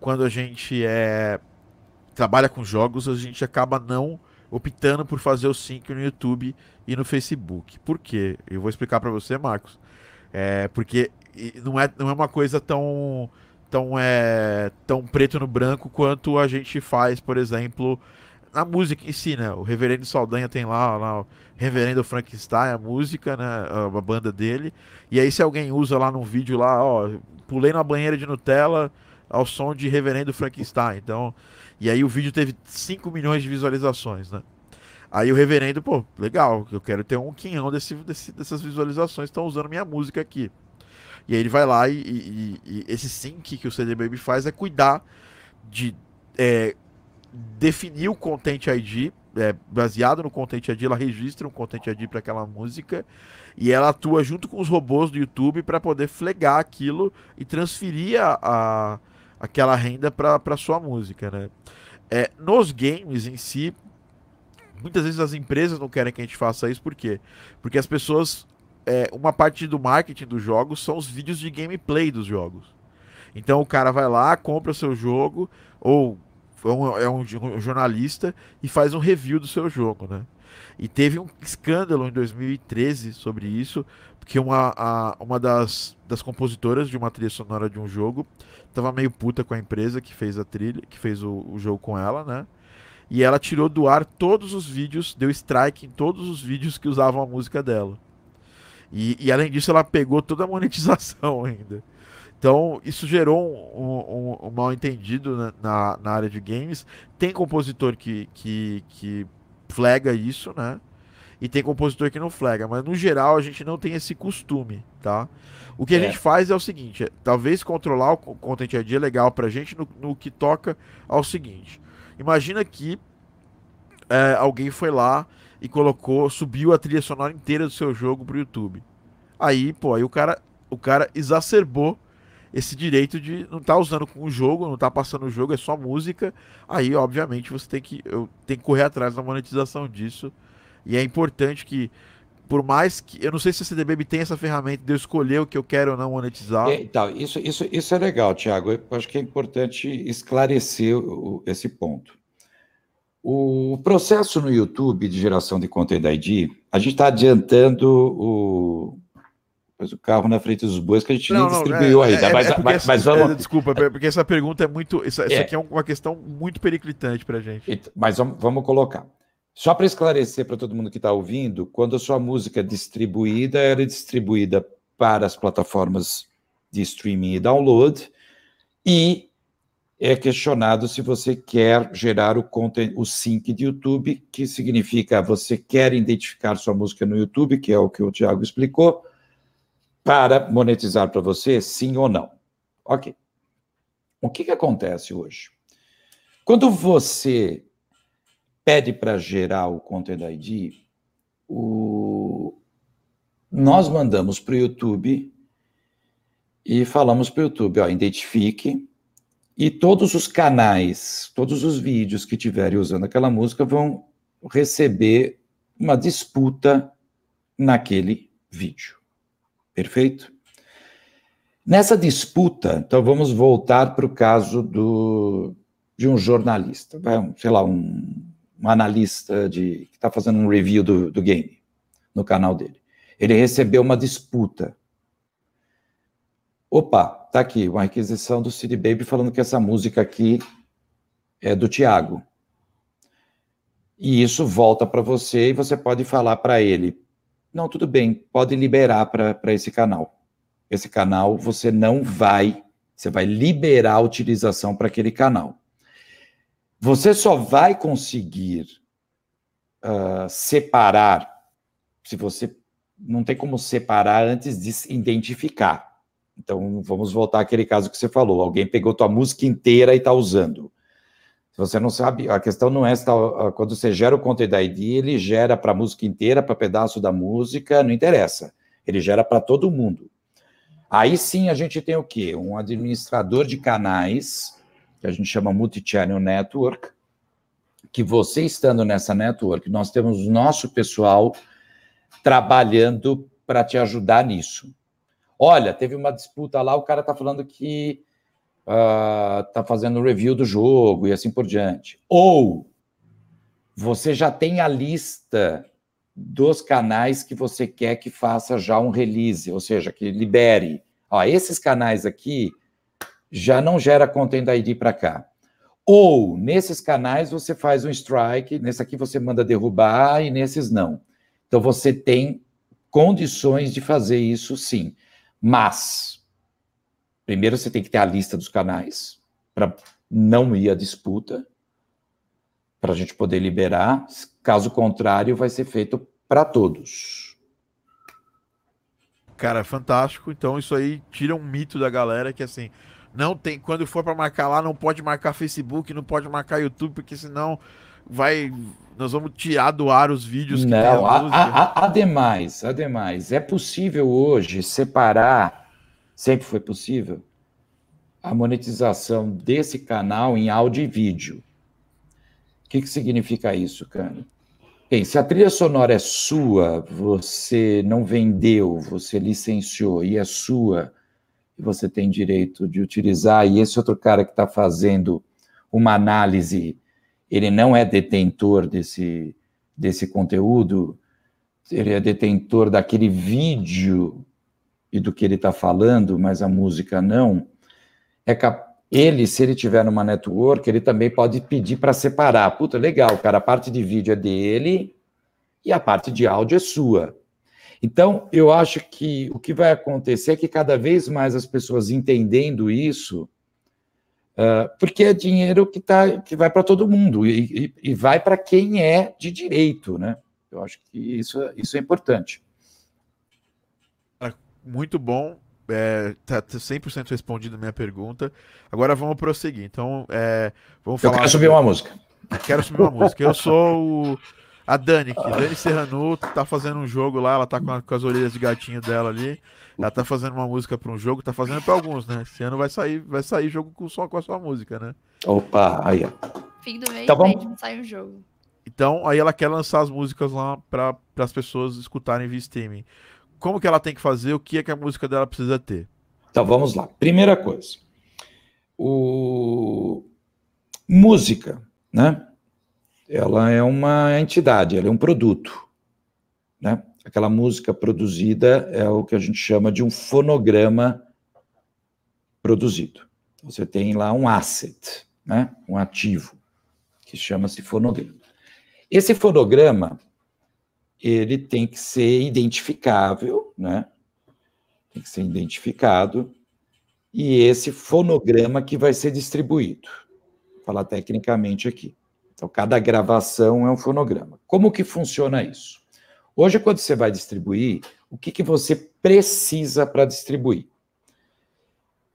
quando a gente é, trabalha com jogos, a gente acaba não optando por fazer o sync no YouTube e no Facebook. Por quê? Eu vou explicar para você, Marcos. É, porque não é, não é uma coisa tão, tão, é, tão preto no branco quanto a gente faz, por exemplo, na música em si, né? O Reverendo Saldanha tem lá, lá o Reverendo Frankenstein, a música, né? A, banda dele. E aí, se alguém usa lá num vídeo lá, ó, pulei na banheira de Nutella ao som de Reverendo Frankenstein. Então, e aí o vídeo teve 5 milhões de visualizações, né? Aí o reverendo, pô, legal, eu quero ter um quinhão desse, desse dessas visualizações, estão usando minha música aqui. E aí ele vai lá e, e, e, esse sync que o CD Baby faz é cuidar de é, definir o Content ID, é, baseado no Content ID, ela registra um Content ID para aquela música e ela atua junto com os robôs do YouTube para poder flegar aquilo e transferir a, a aquela renda para sua música, né? É, nos games em si, muitas vezes as empresas não querem que a gente faça isso, por quê? Porque as pessoas. É, uma parte do marketing dos jogos são os vídeos de gameplay dos jogos. Então o cara vai lá, compra o seu jogo, ou um, é um jornalista e faz um review do seu jogo, né? E teve um escândalo em 2013 sobre isso, porque uma, a, uma das, das compositoras de uma trilha sonora de um jogo tava meio puta com a empresa que fez a trilha, que fez o, o jogo com ela, né? E ela tirou do ar todos os vídeos, deu strike em todos os vídeos que usavam a música dela. E, e além disso, ela pegou toda a monetização ainda. Então, isso gerou um, um, um mal entendido na, na, na, área de games. Tem compositor que, que, que flega isso, né? E tem compositor que não flega, mas no geral a gente não tem esse costume, tá? O que a é. gente faz é o seguinte: é, talvez controlar o Content ID é legal pra gente no, no que toca ao seguinte. Imagina que é, alguém foi lá e colocou, subiu a trilha sonora inteira do seu jogo pro YouTube. Aí, pô, aí o cara, o cara exacerbou esse direito de não estar tá usando com o jogo, não estar tá passando o jogo, é só música. Aí, obviamente, você tem que, eu, tem que correr atrás da monetização disso. E é importante que, por mais que. Eu não sei se a CDBB tem essa ferramenta de eu escolher o que eu quero ou não monetizar. É, então, isso, isso, isso é legal, Tiago. Eu acho que é importante esclarecer o, esse ponto. O processo no YouTube de geração de content ID, a gente está adiantando o, o carro na frente dos bois que a gente não, nem não, distribuiu é, ainda. É, mas, é mas, mas, vamos... É, desculpa, é porque essa pergunta é muito. Isso, isso é. aqui é uma questão muito periclitante para a gente. Mas vamos, vamos colocar. Só para esclarecer para todo mundo que está ouvindo, quando a sua música é distribuída, ela é distribuída para as plataformas de streaming e download e é questionado se você quer gerar o content, o sync de YouTube, que significa você quer identificar sua música no YouTube, que é o que o Thiago explicou, para monetizar para você, sim ou não. Ok. O que, que acontece hoje? Quando você pede para gerar o Content ID, o... nós mandamos para o YouTube e falamos para o YouTube, ó, identifique, e todos os canais, todos os vídeos que tiverem usando aquela música vão receber uma disputa naquele vídeo. Perfeito? Nessa disputa, então vamos voltar para o caso do, de um jornalista, sei lá, um, um analista de, que está fazendo um review do, do game no canal dele. Ele recebeu uma disputa. Opa, tá aqui, uma requisição do City Baby falando que essa música aqui é do Tiago. E isso volta para você e você pode falar para ele: não, tudo bem, pode liberar para esse canal. Esse canal você não vai, você vai liberar a utilização para aquele canal. Você só vai conseguir uh, separar, se você não tem como separar antes de identificar. Então, vamos voltar àquele caso que você falou: alguém pegou tua música inteira e está usando. Se você não sabe, a questão não é se tá, quando você gera o Content ID, ele gera para a música inteira, para pedaço da música, não interessa. Ele gera para todo mundo. Aí sim a gente tem o quê? Um administrador de canais que a gente chama Multichannel Network, que você estando nessa network, nós temos nosso pessoal trabalhando para te ajudar nisso. Olha, teve uma disputa lá, o cara está falando que está uh, fazendo review do jogo e assim por diante. Ou você já tem a lista dos canais que você quer que faça já um release, ou seja, que libere. Ó, esses canais aqui já não gera content ID para cá. Ou nesses canais você faz um strike, nesse aqui você manda derrubar e nesses não. Então você tem condições de fazer isso sim. Mas primeiro você tem que ter a lista dos canais para não ir à disputa, para a gente poder liberar. Caso contrário, vai ser feito para todos. Cara, fantástico. Então isso aí tira um mito da galera que assim, não tem, quando for para marcar lá, não pode marcar Facebook, não pode marcar YouTube, porque senão vai nós vamos tirar do ar os vídeos que Não, a, a, ademais, ademais, é possível hoje separar, sempre foi possível, a monetização desse canal em áudio e vídeo. O que, que significa isso, cara? Bem, se a trilha sonora é sua, você não vendeu, você licenciou e é sua, você tem direito de utilizar, e esse outro cara que está fazendo uma análise, ele não é detentor desse, desse conteúdo, ele é detentor daquele vídeo e do que ele está falando, mas a música não, é cap... ele, se ele tiver numa network, ele também pode pedir para separar. Puta, legal, cara, a parte de vídeo é dele e a parte de áudio é sua. Então, eu acho que o que vai acontecer é que cada vez mais as pessoas entendendo isso, uh, porque é dinheiro que, tá, que vai para todo mundo e, e, e vai para quem é de direito, né? Eu acho que isso, isso é importante. Muito bom. É, tá 100% respondido a minha pergunta. Agora vamos prosseguir. Então, é, vamos falar. Eu quero subir uma música. quero subir uma música. Eu sou o a Dani, que Dani Serrano tá fazendo um jogo lá, ela tá com, a, com, as orelhas de gatinho dela ali. Ela tá fazendo uma música para um jogo, tá fazendo para alguns, né? Esse ano vai sair, vai sair jogo com, só com a sua música, né? Opa, aí, ó. Fim do mês, tá bom? sai um jogo. Então, aí ela quer lançar as músicas lá para as pessoas escutarem via streaming. Como que ela tem que fazer? O que é que a música dela precisa ter? Então, vamos lá. Primeira coisa. O... Música, né? ela é uma entidade, ela é um produto. Né? Aquela música produzida é o que a gente chama de um fonograma produzido. Você tem lá um asset, né? um ativo, que chama-se fonograma. Esse fonograma, ele tem que ser identificável, né? tem que ser identificado, e esse fonograma que vai ser distribuído. Vou falar tecnicamente aqui. Então, cada gravação é um fonograma. Como que funciona isso? Hoje, quando você vai distribuir, o que, que você precisa para distribuir?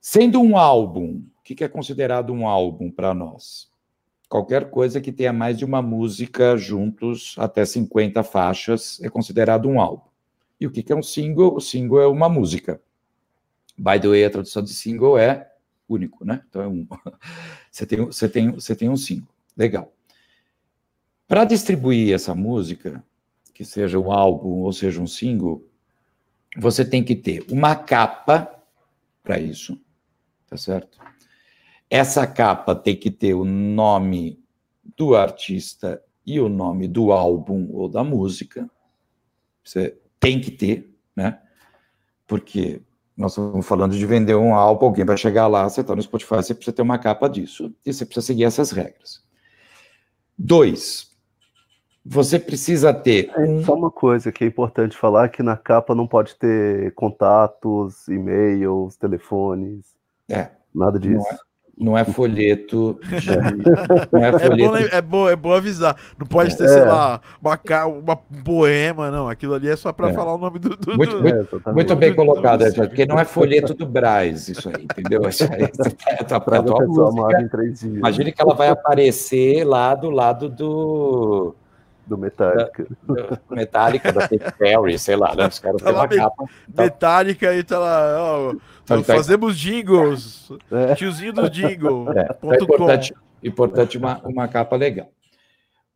Sendo um álbum, o que, que é considerado um álbum para nós? Qualquer coisa que tenha mais de uma música juntos, até 50 faixas, é considerado um álbum. E o que, é um single? O single é uma música. By the way, a tradução de single é único, né? Então é um. Você tem, você tem, você tem um single. Legal. Para distribuir essa música, que seja um álbum ou seja um single, você tem que ter uma capa para isso, tá certo? Essa capa tem que ter o nome do artista e o nome do álbum ou da música. Você tem que ter, né? Porque nós estamos falando de vender um álbum, alguém vai chegar lá, você está no Spotify, você precisa ter uma capa disso e você precisa seguir essas regras. Dois, você precisa ter. É, um... Só uma coisa que é importante falar: que na capa não pode ter contatos, e-mails, telefones. É. Nada disso. Não é, não é folheto. De... não é, folheto... É, bom, é, bom, é bom avisar. Não pode ter, é. sei lá, uma, uma poema, não. Aquilo ali é só para é. falar o nome do. do muito, muito, é, muito bem colocado, do... porque não é folheto do Braz, isso aí, entendeu? Isso aí, é tua, tua música. Imagine que ela vai aparecer lá do lado do do Metallica. Da, do Metallica, da Katy Perry, sei lá, né? Os caras tá têm uma capa. Tá. Metallica e tá lá, ó, então, fazemos jingles, é. tiozinho do jingle. É, é importante, importante uma, uma capa legal.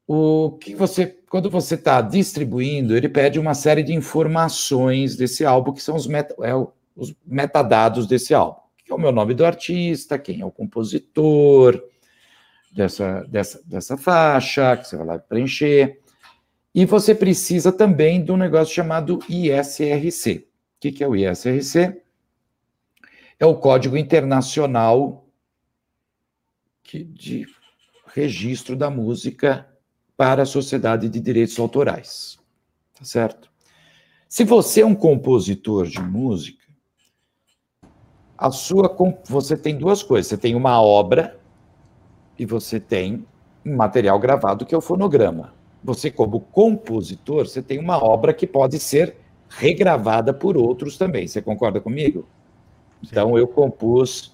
O que você, quando você está distribuindo, ele pede uma série de informações desse álbum, que são os, meta, é, os metadados desse álbum. Que é o meu nome do artista, quem é o compositor, dessa, dessa, dessa faixa, que você vai lá preencher. E você precisa também de um negócio chamado ISRC. O que, que é o ISRC? É o Código Internacional de Registro da Música para a Sociedade de Direitos Autorais. Tá certo? Se você é um compositor de música, a sua você tem duas coisas. Você tem uma obra e você tem um material gravado que é o fonograma você, como compositor, você tem uma obra que pode ser regravada por outros também. Você concorda comigo? Então, eu compus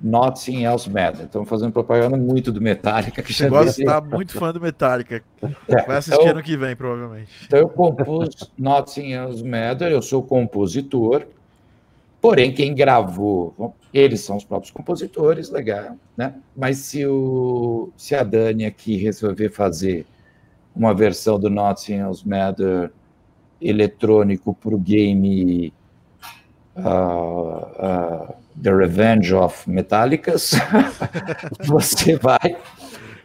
Nothing Else Matters. Estamos fazendo propaganda muito do Metallica. Que Você gosta, está muito fã do Metallica. É, Vai assistir então, ano que vem, provavelmente. Então, eu compus Nothing Else Matters, eu sou compositor. Porém, quem gravou, eles são os próprios compositores, legal, né? Mas se, o, se a Dani aqui resolver fazer uma versão do Nottingham's Matter eletrônico para o game uh, uh, The Revenge of Metallicas, você vai.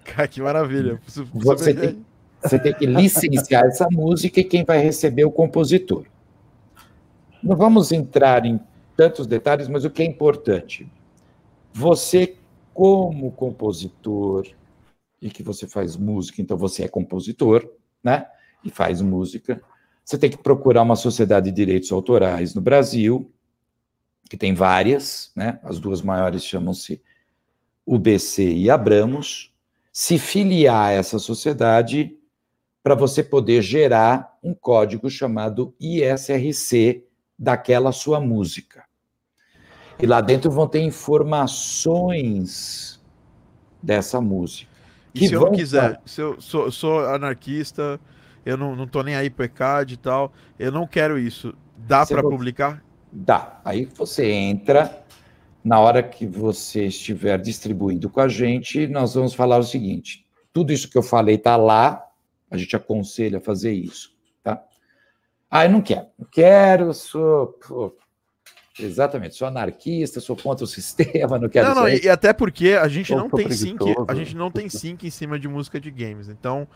Cara, que maravilha. Você tem, você tem que licenciar essa música e quem vai receber é o compositor. Não vamos entrar em tantos detalhes, mas o que é importante? Você, como compositor, e que você faz música, então você é compositor, né? E faz música. Você tem que procurar uma sociedade de direitos autorais no Brasil, que tem várias, né? As duas maiores chamam-se UBC e Abramos. Se filiar a essa sociedade para você poder gerar um código chamado ISRC daquela sua música. E lá dentro vão ter informações dessa música. E se eu não quiser, se eu sou, sou, anarquista, eu não, não tô nem aí pro ECAD e tal, eu não quero isso. Dá para publicar? Dá. Aí você entra, na hora que você estiver distribuindo com a gente, nós vamos falar o seguinte: tudo isso que eu falei está lá, a gente aconselha a fazer isso, tá? Ah, eu não quero, não quero, sou. Pô, exatamente, sou anarquista, sou contra o sistema, não quero. Não, não, e até porque a gente não tem sync, a gente não tem sync em cima de música de games, então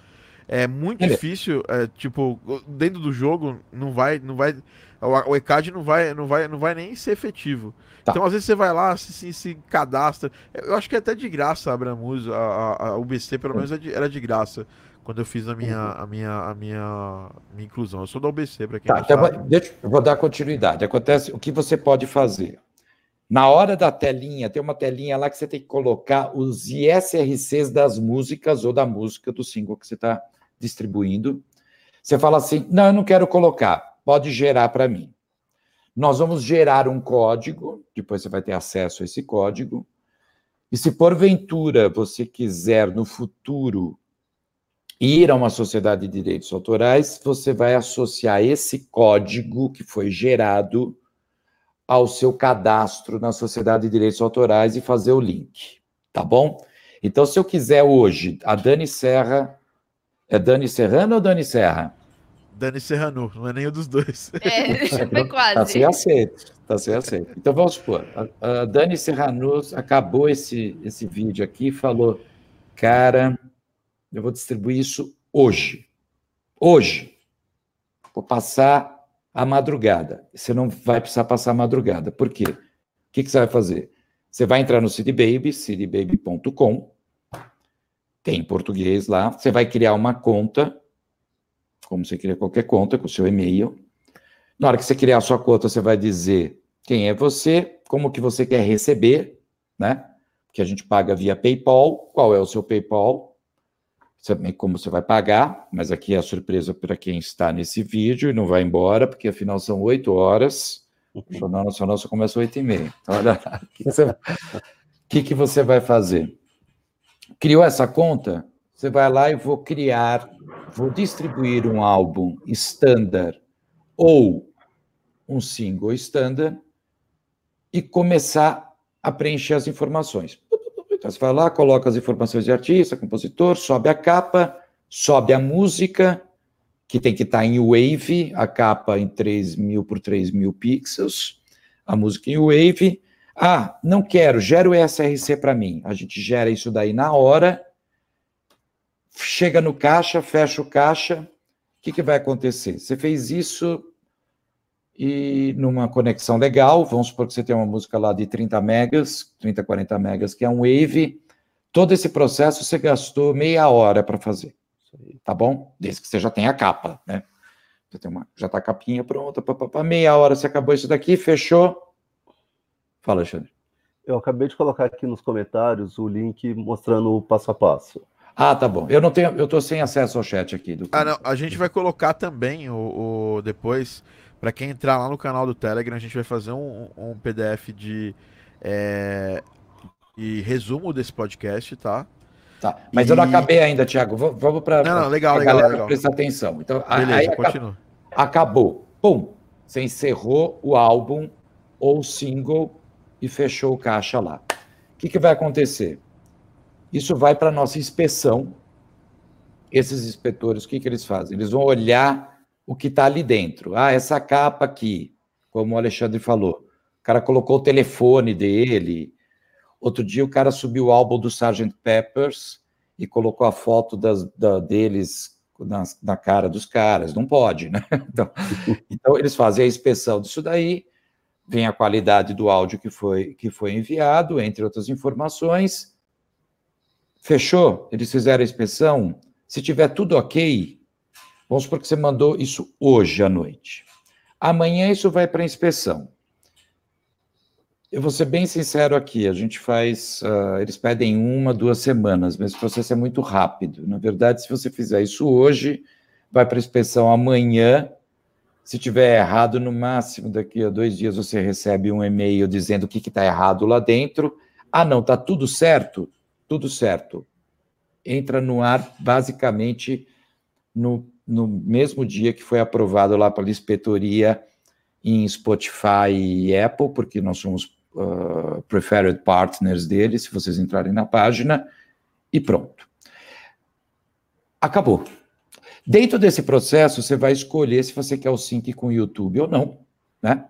é muito difícil, é, tipo, dentro do jogo não vai, não vai, o ECAD não vai, não vai, não vai nem ser efetivo. Tá. Então às vezes você vai lá, se, se, se, cadastra. Eu acho que é até de graça a Abramus, a, a, a UBC pelo menos é era de graça quando eu fiz a minha, uhum. a minha, a minha, minha inclusão. Eu sou da UBC, para quem tá, não então sabe. Deixa, eu vou dar continuidade. Acontece o que você pode fazer. Na hora da telinha, tem uma telinha lá que você tem que colocar os ISRCs das músicas ou da música do single que você está distribuindo. Você fala assim: não, eu não quero colocar, pode gerar para mim. Nós vamos gerar um código, depois você vai ter acesso a esse código. E se porventura você quiser no futuro ir a uma sociedade de direitos autorais, você vai associar esse código que foi gerado ao seu cadastro na sociedade de direitos autorais e fazer o link, tá bom? Então, se eu quiser hoje, a Dani Serra é Dani Serrano ou Dani Serra? Dani Serrano, não é nenhum dos dois. É, foi quase. Tá sem aceito, tá sem aceito. Então vamos supor, a, a Dani Serrano acabou esse, esse vídeo aqui e falou, cara, eu vou distribuir isso hoje. Hoje. Vou passar a madrugada. Você não vai precisar passar a madrugada. Por quê? O que, que você vai fazer? Você vai entrar no CityBaby, citybaby.com, tem português lá. Você vai criar uma conta, como você cria qualquer conta, com o seu e-mail. Na hora que você criar a sua conta, você vai dizer quem é você, como que você quer receber, né? Que a gente paga via PayPal. Qual é o seu PayPal? como você vai pagar, mas aqui é a surpresa para quem está nesse vídeo e não vai embora, porque afinal são oito horas. O Jornal Nacional só começa às oito e meia. Então, olha, o que, você, que, que você vai fazer? criou essa conta, você vai lá e vou criar, vou distribuir um álbum standard ou um single standard e começar a preencher as informações. Então você vai lá, coloca as informações de artista, compositor, sobe a capa, sobe a música, que tem que estar em Wave, a capa em 3.000 por 3.000 pixels, a música em Wave, ah, não quero, gera o SRC para mim. A gente gera isso daí na hora, chega no caixa, fecha o caixa. O que, que vai acontecer? Você fez isso e numa conexão legal, vamos supor que você tem uma música lá de 30 megas, 30, 40 megas, que é um Wave. Todo esse processo você gastou meia hora para fazer. Tá bom? Desde que você já tenha a capa, né? Você tem uma, já está a capinha pronta, pá, meia hora você acabou isso daqui, fechou, Fala, Alexandre. Eu acabei de colocar aqui nos comentários o link mostrando o passo a passo. Ah, tá bom. Eu não tenho, eu tô sem acesso ao chat aqui. Do... Ah, não. A gente vai colocar também o, o depois para quem entrar lá no canal do Telegram, a gente vai fazer um, um PDF de, é, de resumo desse podcast, tá? Tá. Mas e... eu não acabei ainda, Thiago. Vamos para não, não, legal, legal, legal. prestar atenção. Então, Beleza, aí continua. Acabou. Pum. Você encerrou o álbum ou single e fechou o caixa lá. O que, que vai acontecer? Isso vai para a nossa inspeção. Esses inspetores, o que, que eles fazem? Eles vão olhar o que está ali dentro. Ah, essa capa aqui, como o Alexandre falou, o cara colocou o telefone dele. Outro dia o cara subiu o álbum do Sgt. Peppers e colocou a foto das, da, deles na, na, cara dos caras. Não pode, né? Então, então, eles fazem a inspeção disso daí, vem a qualidade do áudio que foi, que foi enviado, entre outras informações. Fechou? Eles fizeram a inspeção. Se tiver tudo ok, vamos supor que você mandou isso hoje à noite. Amanhã isso vai para inspeção. Eu vou ser bem sincero aqui, a gente faz, uh, eles pedem uma, duas semanas, mas o processo é muito rápido. Na verdade, se você fizer isso hoje, vai para inspeção amanhã. Se tiver errado, no máximo daqui a dois dias você recebe um e-mail dizendo o que está errado lá dentro. Ah, não, está tudo certo? Tudo certo. Entra no ar basicamente no, no mesmo dia que foi aprovado lá pela inspetoria em Spotify e Apple, porque nós somos uh, preferred partners dele, se vocês entrarem na página, e pronto. Acabou. Dentro desse processo, você vai escolher se você quer o sync com o YouTube ou não, né?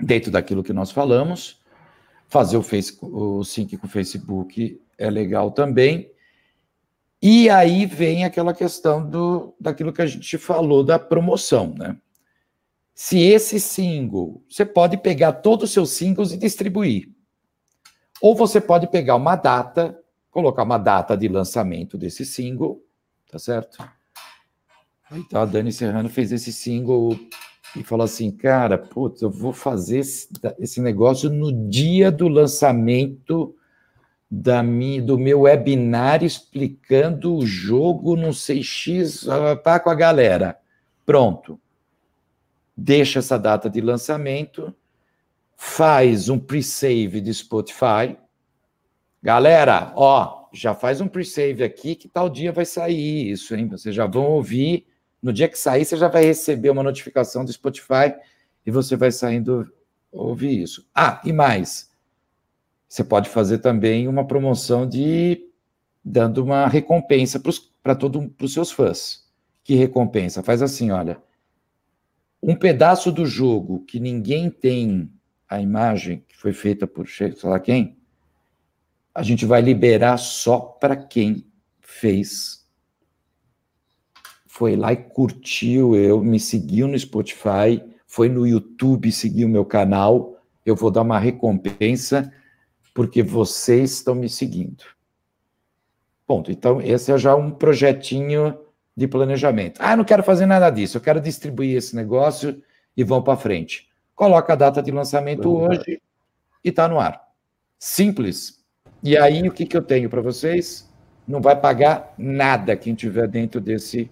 Dentro daquilo que nós falamos, fazer o, face, o sync com o Facebook é legal também. E aí vem aquela questão do, daquilo que a gente falou da promoção, né? se esse single, você pode pegar todos os seus singles e distribuir. Ou você pode pegar uma data, colocar uma data de lançamento desse single, tá certo? Então a Dani Serrano fez esse single e falou assim, cara, putz, eu vou fazer esse, esse negócio no dia do lançamento da minha, do meu webinar explicando o jogo, não sei X, pá, com a galera. Pronto deixa essa data de lançamento, faz um pre-save de Spotify. Galera, ó, já faz um pre-save aqui que tal dia vai sair isso, hein? Vocês já vão ouvir. No dia que sair, você já vai receber uma notificação do Spotify e você vai saindo ouvir isso. Ah, e mais. Você pode fazer também uma promoção de dando uma recompensa para todos os seus fãs. Que recompensa? Faz assim, olha um pedaço do jogo que ninguém tem a imagem que foi feita por sei lá quem, a gente vai liberar só para quem fez. Foi lá e curtiu, eu me seguiu no Spotify, foi no YouTube, seguiu o meu canal, eu vou dar uma recompensa porque vocês estão me seguindo. Ponto. Então, esse é já um projetinho de planejamento. Ah, não quero fazer nada disso, eu quero distribuir esse negócio e vão para frente. Coloca a data de lançamento hoje e está no ar. Simples. E aí, o que, que eu tenho para vocês? Não vai pagar nada quem tiver dentro desse,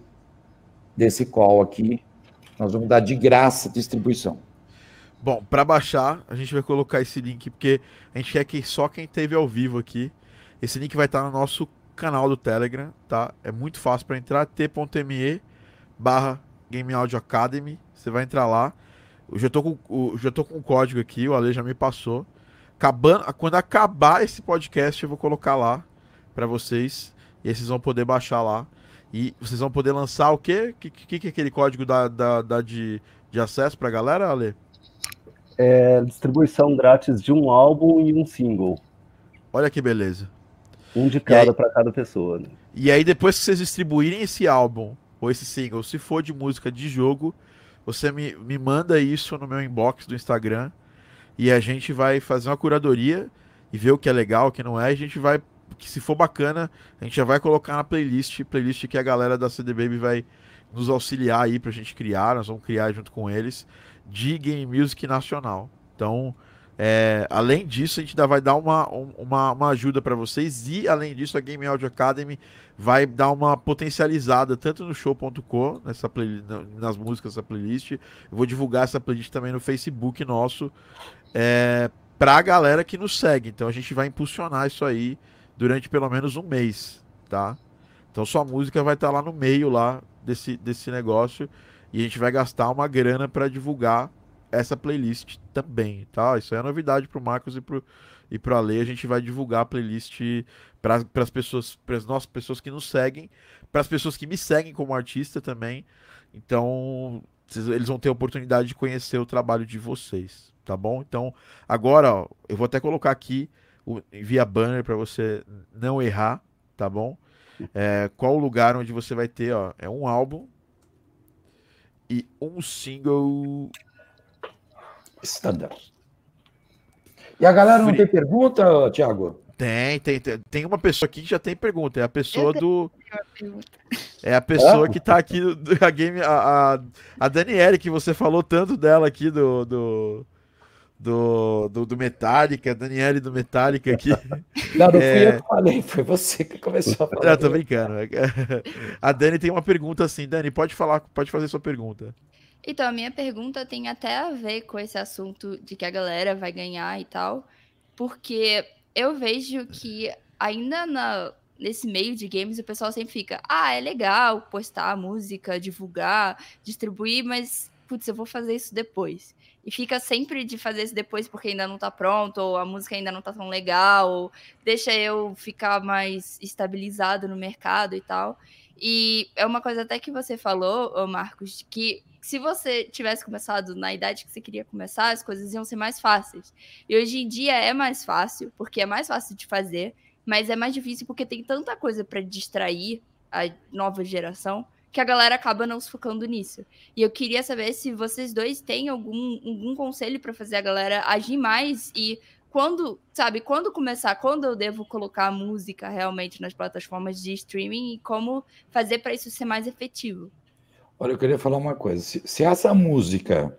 desse call aqui. Nós vamos dar de graça distribuição. Bom, para baixar, a gente vai colocar esse link, porque a gente quer que só quem teve ao vivo aqui. Esse link vai estar no nosso canal do Telegram, tá? É muito fácil para entrar, t.me barra Game Audio Academy. Você vai entrar lá. Eu já tô com, já tô com o código aqui, o Ale já me passou. Acabando, quando acabar esse podcast, eu vou colocar lá para vocês. E aí vocês vão poder baixar lá. E vocês vão poder lançar o quê? O que, que, que é aquele código da, da, da de, de acesso pra galera, Ale? É distribuição grátis de um álbum e um single. Olha que beleza. Um de cada para cada pessoa. Né? E aí, depois que vocês distribuírem esse álbum ou esse single, se for de música de jogo, você me, me manda isso no meu inbox do Instagram e a gente vai fazer uma curadoria e ver o que é legal, o que não é. A gente vai, que se for bacana, a gente já vai colocar na playlist, playlist que a galera da CD Baby vai nos auxiliar aí pra gente criar, nós vamos criar junto com eles, de game music nacional. Então, é, além disso, a gente ainda vai dar uma, uma, uma ajuda para vocês e, além disso, a Game Audio Academy vai dar uma potencializada tanto no show.com, nessa play, nas músicas da playlist. Eu vou divulgar essa playlist também no Facebook nosso é, para a galera que nos segue. Então a gente vai impulsionar isso aí durante pelo menos um mês, tá? Então sua música vai estar tá lá no meio lá desse, desse negócio e a gente vai gastar uma grana para divulgar essa playlist também, tá? Isso é novidade pro Marcos e pro, e pro Ale. A gente vai divulgar a playlist para as pessoas, para as nossas pessoas que nos seguem, para as pessoas que me seguem como artista também. Então, eles vão ter a oportunidade de conhecer o trabalho de vocês, tá bom? Então, agora, ó, eu vou até colocar aqui o, via banner para você não errar, tá bom? É, qual o lugar onde você vai ter, ó, é um álbum e um single standard. E a galera não tem pergunta, Thiago? Tem, tem, tem, tem uma pessoa aqui que já tem pergunta. É a pessoa do. É a pessoa que tá aqui a game. A, a, a Daniele, que você falou tanto dela aqui do. do... Do, do, do Metallica, Daniele do Metallica aqui. Não, não é... fui eu que falei, foi você que começou a falar. Não, tô brincando. A Dani tem uma pergunta assim, Dani, pode falar, pode fazer sua pergunta. Então, a minha pergunta tem até a ver com esse assunto de que a galera vai ganhar e tal, porque eu vejo que ainda na, nesse meio de games o pessoal sempre fica, ah, é legal postar música, divulgar, distribuir, mas putz, eu vou fazer isso depois. E fica sempre de fazer isso depois porque ainda não tá pronto, ou a música ainda não tá tão legal, ou deixa eu ficar mais estabilizado no mercado e tal. E é uma coisa até que você falou, Marcos, que se você tivesse começado na idade que você queria começar, as coisas iam ser mais fáceis. E hoje em dia é mais fácil, porque é mais fácil de fazer, mas é mais difícil porque tem tanta coisa para distrair a nova geração que a galera acaba não se focando nisso. E eu queria saber se vocês dois têm algum, algum conselho para fazer a galera agir mais e quando, sabe, quando começar, quando eu devo colocar música realmente nas plataformas de streaming e como fazer para isso ser mais efetivo. Olha, eu queria falar uma coisa. Se, se essa música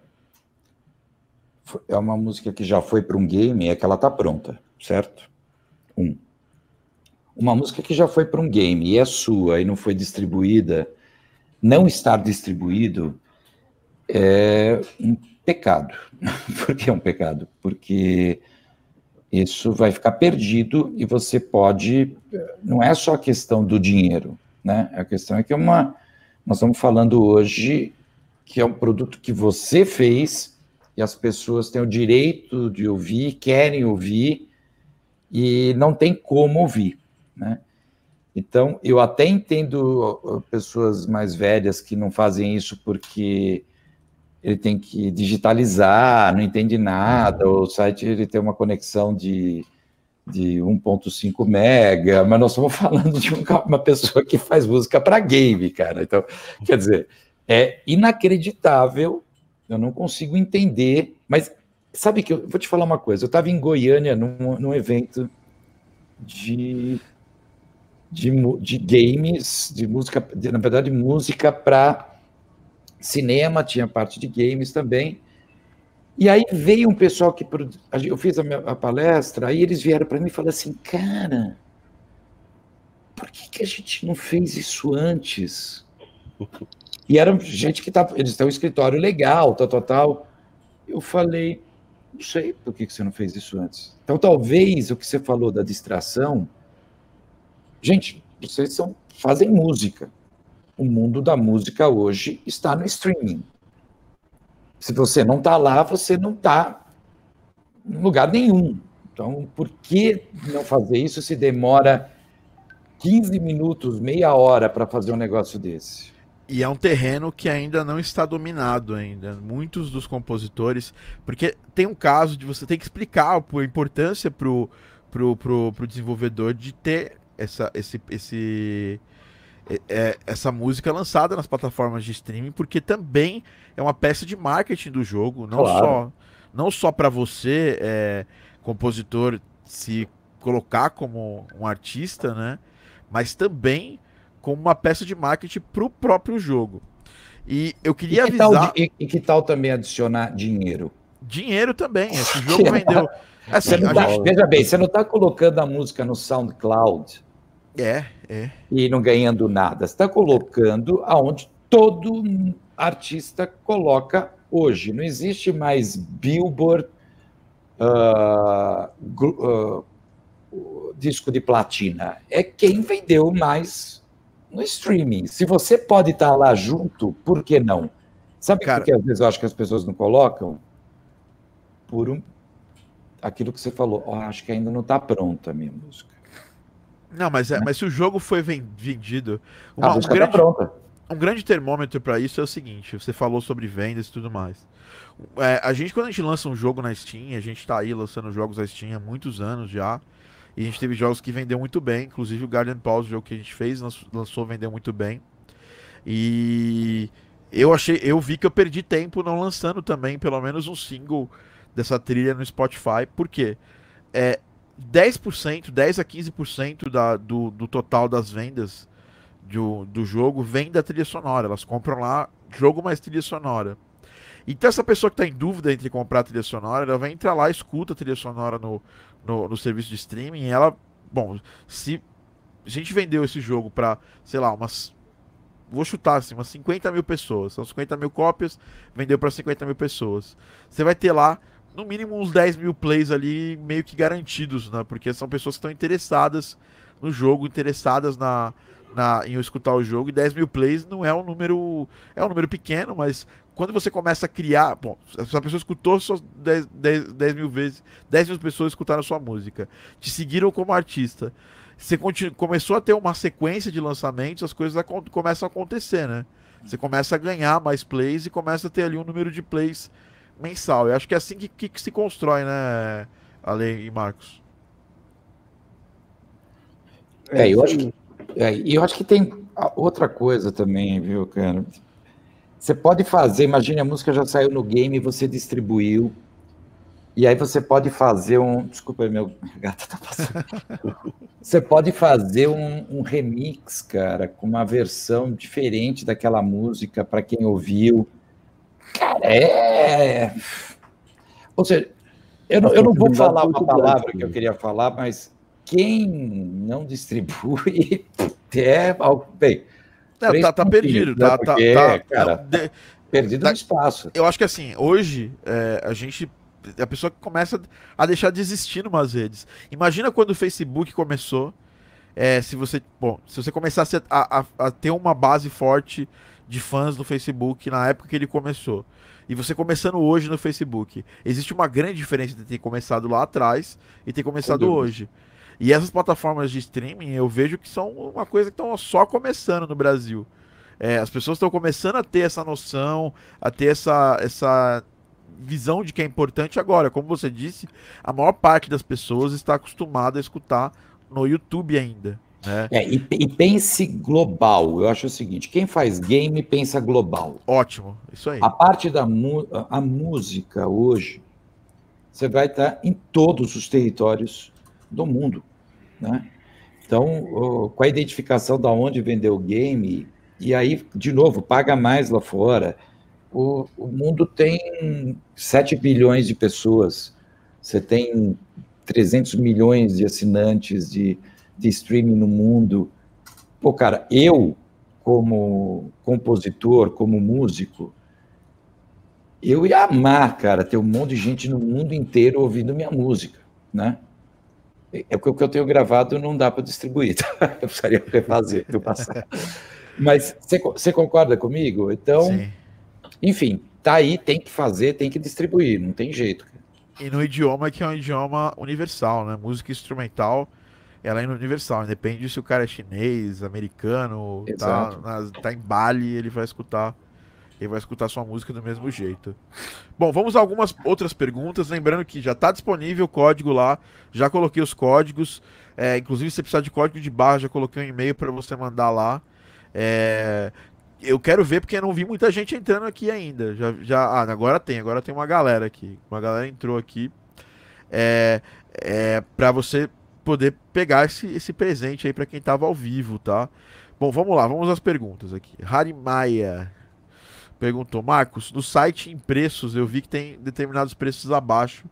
é uma música que já foi para um game, é que ela está pronta, certo? Um. Uma música que já foi para um game e é sua e não foi distribuída, não estar distribuído é um pecado. Por que é um pecado? Porque isso vai ficar perdido e você pode. Não é só a questão do dinheiro, né? A questão é que é uma nós estamos falando hoje que é um produto que você fez e as pessoas têm o direito de ouvir, querem ouvir e não tem como ouvir, né? Então, eu até entendo pessoas mais velhas que não fazem isso porque ele tem que digitalizar, não entende nada, o site ele tem uma conexão de de 1.5 mega, mas nós estamos falando de uma pessoa que faz música para game, cara. Então, quer dizer, é inacreditável, eu não consigo entender, mas sabe que eu vou te falar uma coisa, eu estava em Goiânia num, num evento de, de, de, games, de música, de, na verdade, música para cinema, tinha parte de games também, e aí veio um pessoal que eu fiz a, minha, a palestra, aí eles vieram para mim e falaram assim, cara, por que, que a gente não fez isso antes? E era gente que tá, eles têm um escritório legal, tal, tal, tal. Eu falei, não sei por que, que você não fez isso antes. Então, talvez o que você falou da distração, gente, vocês são, fazem música. O mundo da música hoje está no streaming. Se você não está lá, você não está em lugar nenhum. Então, por que não fazer isso se demora 15 minutos, meia hora para fazer um negócio desse? E é um terreno que ainda não está dominado ainda. Muitos dos compositores, porque tem um caso de você ter que explicar a importância pro, pro, pro, pro desenvolvedor de ter essa, esse, esse, é, essa música lançada nas plataformas de streaming, porque também é uma peça de marketing do jogo, não claro. só não só para você, é, compositor, se colocar como um artista, né? Mas também como uma peça de marketing para o próprio jogo. E eu queria e que avisar. Tal, e, e, que tal também adicionar dinheiro? Dinheiro também. Esse jogo vendeu. Assim, tá, gente... Veja bem, você não está colocando a música no SoundCloud. É, é. E não ganhando nada. Você está colocando aonde todo artista coloca hoje. Não existe mais Billboard, uh, uh, disco de platina. É quem vendeu mais no streaming. Se você pode estar lá junto, por que não? Sabe Cara, por que às vezes eu acho que as pessoas não colocam? por um, aquilo que você falou. Oh, acho que ainda não está pronta a minha música. Não, mas, é, né? mas se o jogo foi vendido. Uma, a música um tá grande, tá. Um grande termômetro para isso é o seguinte: você falou sobre vendas e tudo mais. É, a gente, quando a gente lança um jogo na Steam, a gente tá aí lançando jogos na Steam há muitos anos já. E a gente teve jogos que vendeu muito bem, inclusive o Guardian Pause, o jogo que a gente fez, lançou, vendeu muito bem. E eu achei, eu vi que eu perdi tempo não lançando também pelo menos um single dessa trilha no Spotify, porque é 10%, 10 a 15% da, do, do total das vendas do, do jogo vem da trilha sonora. Elas compram lá jogo mais trilha sonora. Então essa pessoa que está em dúvida entre comprar trilha sonora, ela vai entrar lá, escuta a trilha sonora no, no, no serviço de streaming, ela, bom, se a gente vendeu esse jogo para, sei lá, umas vou chutar assim, umas 50 mil pessoas. São 50 mil cópias, vendeu para 50 mil pessoas. Você vai ter lá, no mínimo, uns 10 mil plays ali meio que garantidos, né? Porque são pessoas que estão interessadas no jogo, interessadas na, na, em escutar o jogo. E 10 mil plays não é um número. É um número pequeno, mas quando você começa a criar. Bom, essa pessoa escutou só 10, 10, 10 mil vezes, 10 mil pessoas escutaram a sua música, te seguiram como artista. Você continua, começou a ter uma sequência de lançamentos, as coisas começam a acontecer, né? Você começa a ganhar mais plays e começa a ter ali um número de plays mensal. Eu acho que é assim que, que, que se constrói, né, Ale e Marcos? É, eu acho que, é, eu acho que tem outra coisa também, viu, cara? Você pode fazer, imagine a música já saiu no game, você distribuiu, e aí você pode fazer um. Desculpa, meu gata tá passando. você pode fazer um, um, remix, cara, com uma versão diferente daquela música para quem ouviu. Cara, é. Ou seja, eu não, eu não vou falar uma palavra que eu queria falar, mas quem não distribui é. Bem, é, tá, tá perdido, né? tá, tá, Porque, tá, cara, de, perdido tá, no espaço. Eu acho que assim, hoje é, a gente. A pessoa começa a deixar de existir numas redes. Imagina quando o Facebook começou. É, se você. Bom, se você começasse a, a, a ter uma base forte de fãs no Facebook na época que ele começou. E você começando hoje no Facebook. Existe uma grande diferença de ter começado lá atrás e ter começado hoje. E essas plataformas de streaming eu vejo que são uma coisa que estão só começando no Brasil. É, as pessoas estão começando a ter essa noção, a ter essa, essa visão de que é importante agora. Como você disse, a maior parte das pessoas está acostumada a escutar no YouTube ainda. Né? É, e, e, pense global. Eu acho o seguinte: quem faz game pensa global. Ótimo, isso aí. A parte da a música hoje, você vai estar em todos os territórios do mundo. Né? Então, com a identificação da onde vendeu o game, e aí, de novo, paga mais lá fora. O, o mundo tem 7 bilhões de pessoas, você tem 300 milhões de assinantes de, de streaming no mundo. Pô, cara, eu, como compositor, como músico, eu ia amar, cara, ter um monte de gente no mundo inteiro ouvindo minha música, né? É o que eu tenho gravado não dá para distribuir, tá? eu precisaria refazer do passado. Mas você concorda comigo? Então, Sim. enfim, tá aí, tem que fazer, tem que distribuir, não tem jeito. E no idioma que é um idioma universal, né? Música instrumental, ela é universal, independe se o cara é chinês, americano, tá, tá em Bali, ele vai escutar ele vai escutar sua música do mesmo jeito. Bom, vamos a algumas outras perguntas. Lembrando que já está disponível o código lá, já coloquei os códigos. É, inclusive, se você precisar de código de barra, já coloquei um e-mail para você mandar lá. É, eu quero ver porque eu não vi muita gente entrando aqui ainda. Já, já, ah, agora tem, agora tem uma galera aqui. Uma galera entrou aqui. É, é, para você poder pegar esse, esse presente aí para quem estava ao vivo, tá? Bom, vamos lá, vamos às perguntas aqui. Harry Maia perguntou, Marcos, no site em preços eu vi que tem determinados preços abaixo,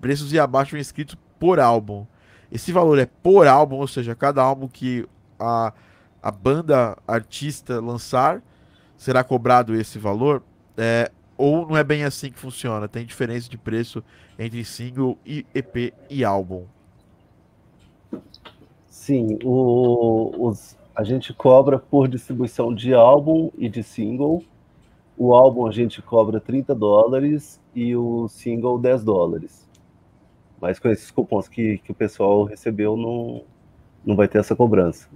preços e abaixo inscritos por álbum. Esse valor é por álbum, ou seja, cada álbum que a, a banda artista lançar será cobrado esse valor? É, ou não é bem assim que funciona? Tem diferença de preço entre single e EP e álbum? Sim, o, os, a gente cobra por distribuição de álbum e de single o álbum a gente cobra 30 dólares e o single 10 dólares. Mas com esses cupons que, que o pessoal recebeu, não, não vai ter essa cobrança.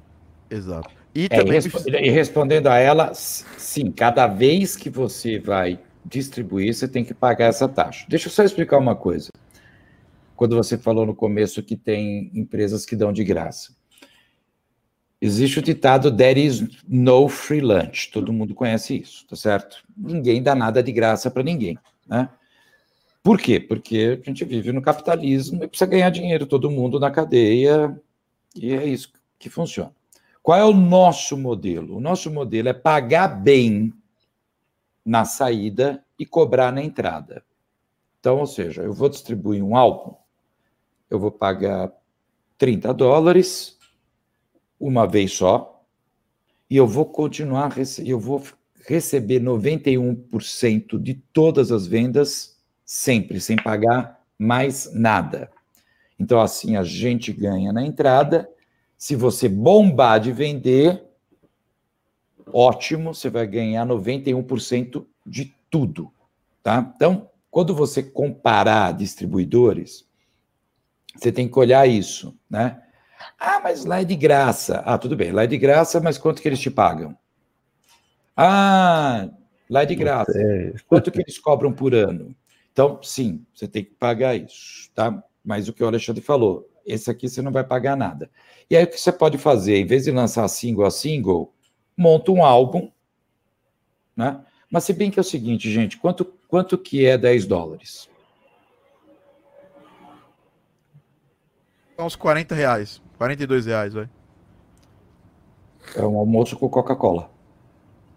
Exato. E, é, também... e respondendo a ela, sim, cada vez que você vai distribuir, você tem que pagar essa taxa. Deixa eu só explicar uma coisa. Quando você falou no começo que tem empresas que dão de graça. Existe o ditado there is no free lunch. Todo mundo conhece isso, tá certo? Ninguém dá nada de graça para ninguém, né? Por quê? Porque a gente vive no capitalismo e precisa ganhar dinheiro todo mundo na cadeia e é isso que funciona. Qual é o nosso modelo? O nosso modelo é pagar bem na saída e cobrar na entrada. Então, ou seja, eu vou distribuir um álbum, eu vou pagar 30 dólares uma vez só, e eu vou continuar, eu vou receber 91% de todas as vendas sempre, sem pagar mais nada. Então, assim, a gente ganha na entrada. Se você bombar de vender, ótimo, você vai ganhar 91% de tudo, tá? Então, quando você comparar distribuidores, você tem que olhar isso, né? Ah, mas lá é de graça. Ah, tudo bem, lá é de graça, mas quanto que eles te pagam? Ah, lá é de graça. Quanto que eles cobram por ano? Então, sim, você tem que pagar isso, tá? Mas o que o Alexandre falou, esse aqui você não vai pagar nada. E aí o que você pode fazer? Em vez de lançar single a single, monta um álbum, né? Mas se bem que é o seguinte, gente, quanto, quanto que é 10 dólares? Uns 40 reais. 42 reais, vai. É um almoço com Coca-Cola.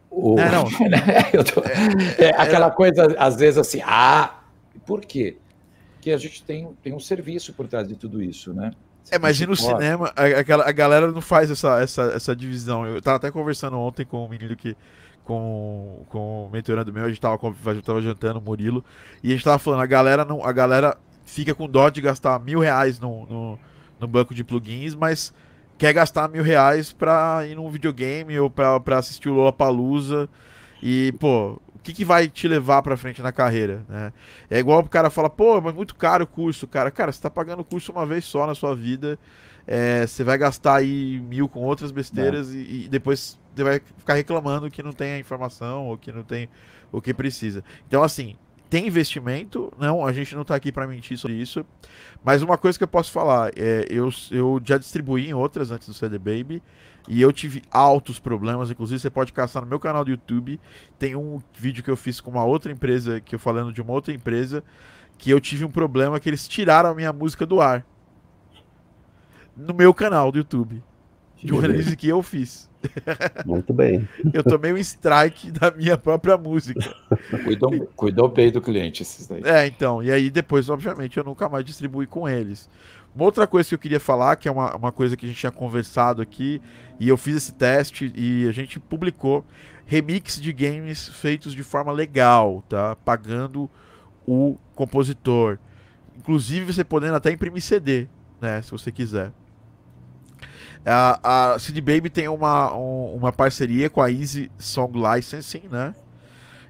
O... É, não. tô... é, é, aquela coisa, às vezes, assim, ah, por quê? Porque a gente tem, tem um serviço por trás de tudo isso, né? É, mas e no pode. cinema, a, a, galera não faz essa, essa, essa divisão. Eu tava até conversando ontem com um menino que. Com, com o mentorando meu, a gente tava, a gente tava jantando, Murilo, e a gente tava falando, a galera não. A galera fica com dó de gastar mil reais no, no, no banco de plugins, mas quer gastar mil reais pra ir num videogame ou pra, pra assistir o Lollapalooza. E, pô, o que, que vai te levar pra frente na carreira, né? É igual o cara fala, pô, mas muito caro o curso, cara. Cara, você tá pagando o curso uma vez só na sua vida. É, você vai gastar aí mil com outras besteiras e, e, depois você vai ficar reclamando que não tem a informação ou que não tem o que precisa. Então, assim, tem investimento, não, a gente não está aqui para mentir sobre isso, mas uma coisa que eu posso falar, é, eu, eu já distribuí em outras antes do CD Baby, e eu tive altos problemas, inclusive você pode caçar no meu canal do YouTube, tem um vídeo que eu fiz com uma outra empresa, que eu falando de uma outra empresa, que eu tive um problema que eles tiraram a minha música do ar. No meu canal do YouTube. De um release que eu fiz. Muito bem. Eu tomei um strike da minha própria música. Cuidou, cuidou bem do cliente esses daí. É, então. E aí depois, obviamente, eu nunca mais distribuí com eles. Uma outra coisa que eu queria falar, que é uma, uma coisa que a gente tinha conversado aqui, e eu fiz esse teste e a gente publicou remix de games feitos de forma legal, tá? Pagando o compositor. Inclusive você podendo até imprimir CD, né? Se você quiser. A, a Baby tem uma, um, uma parceria com a Easy Song Licensing, né?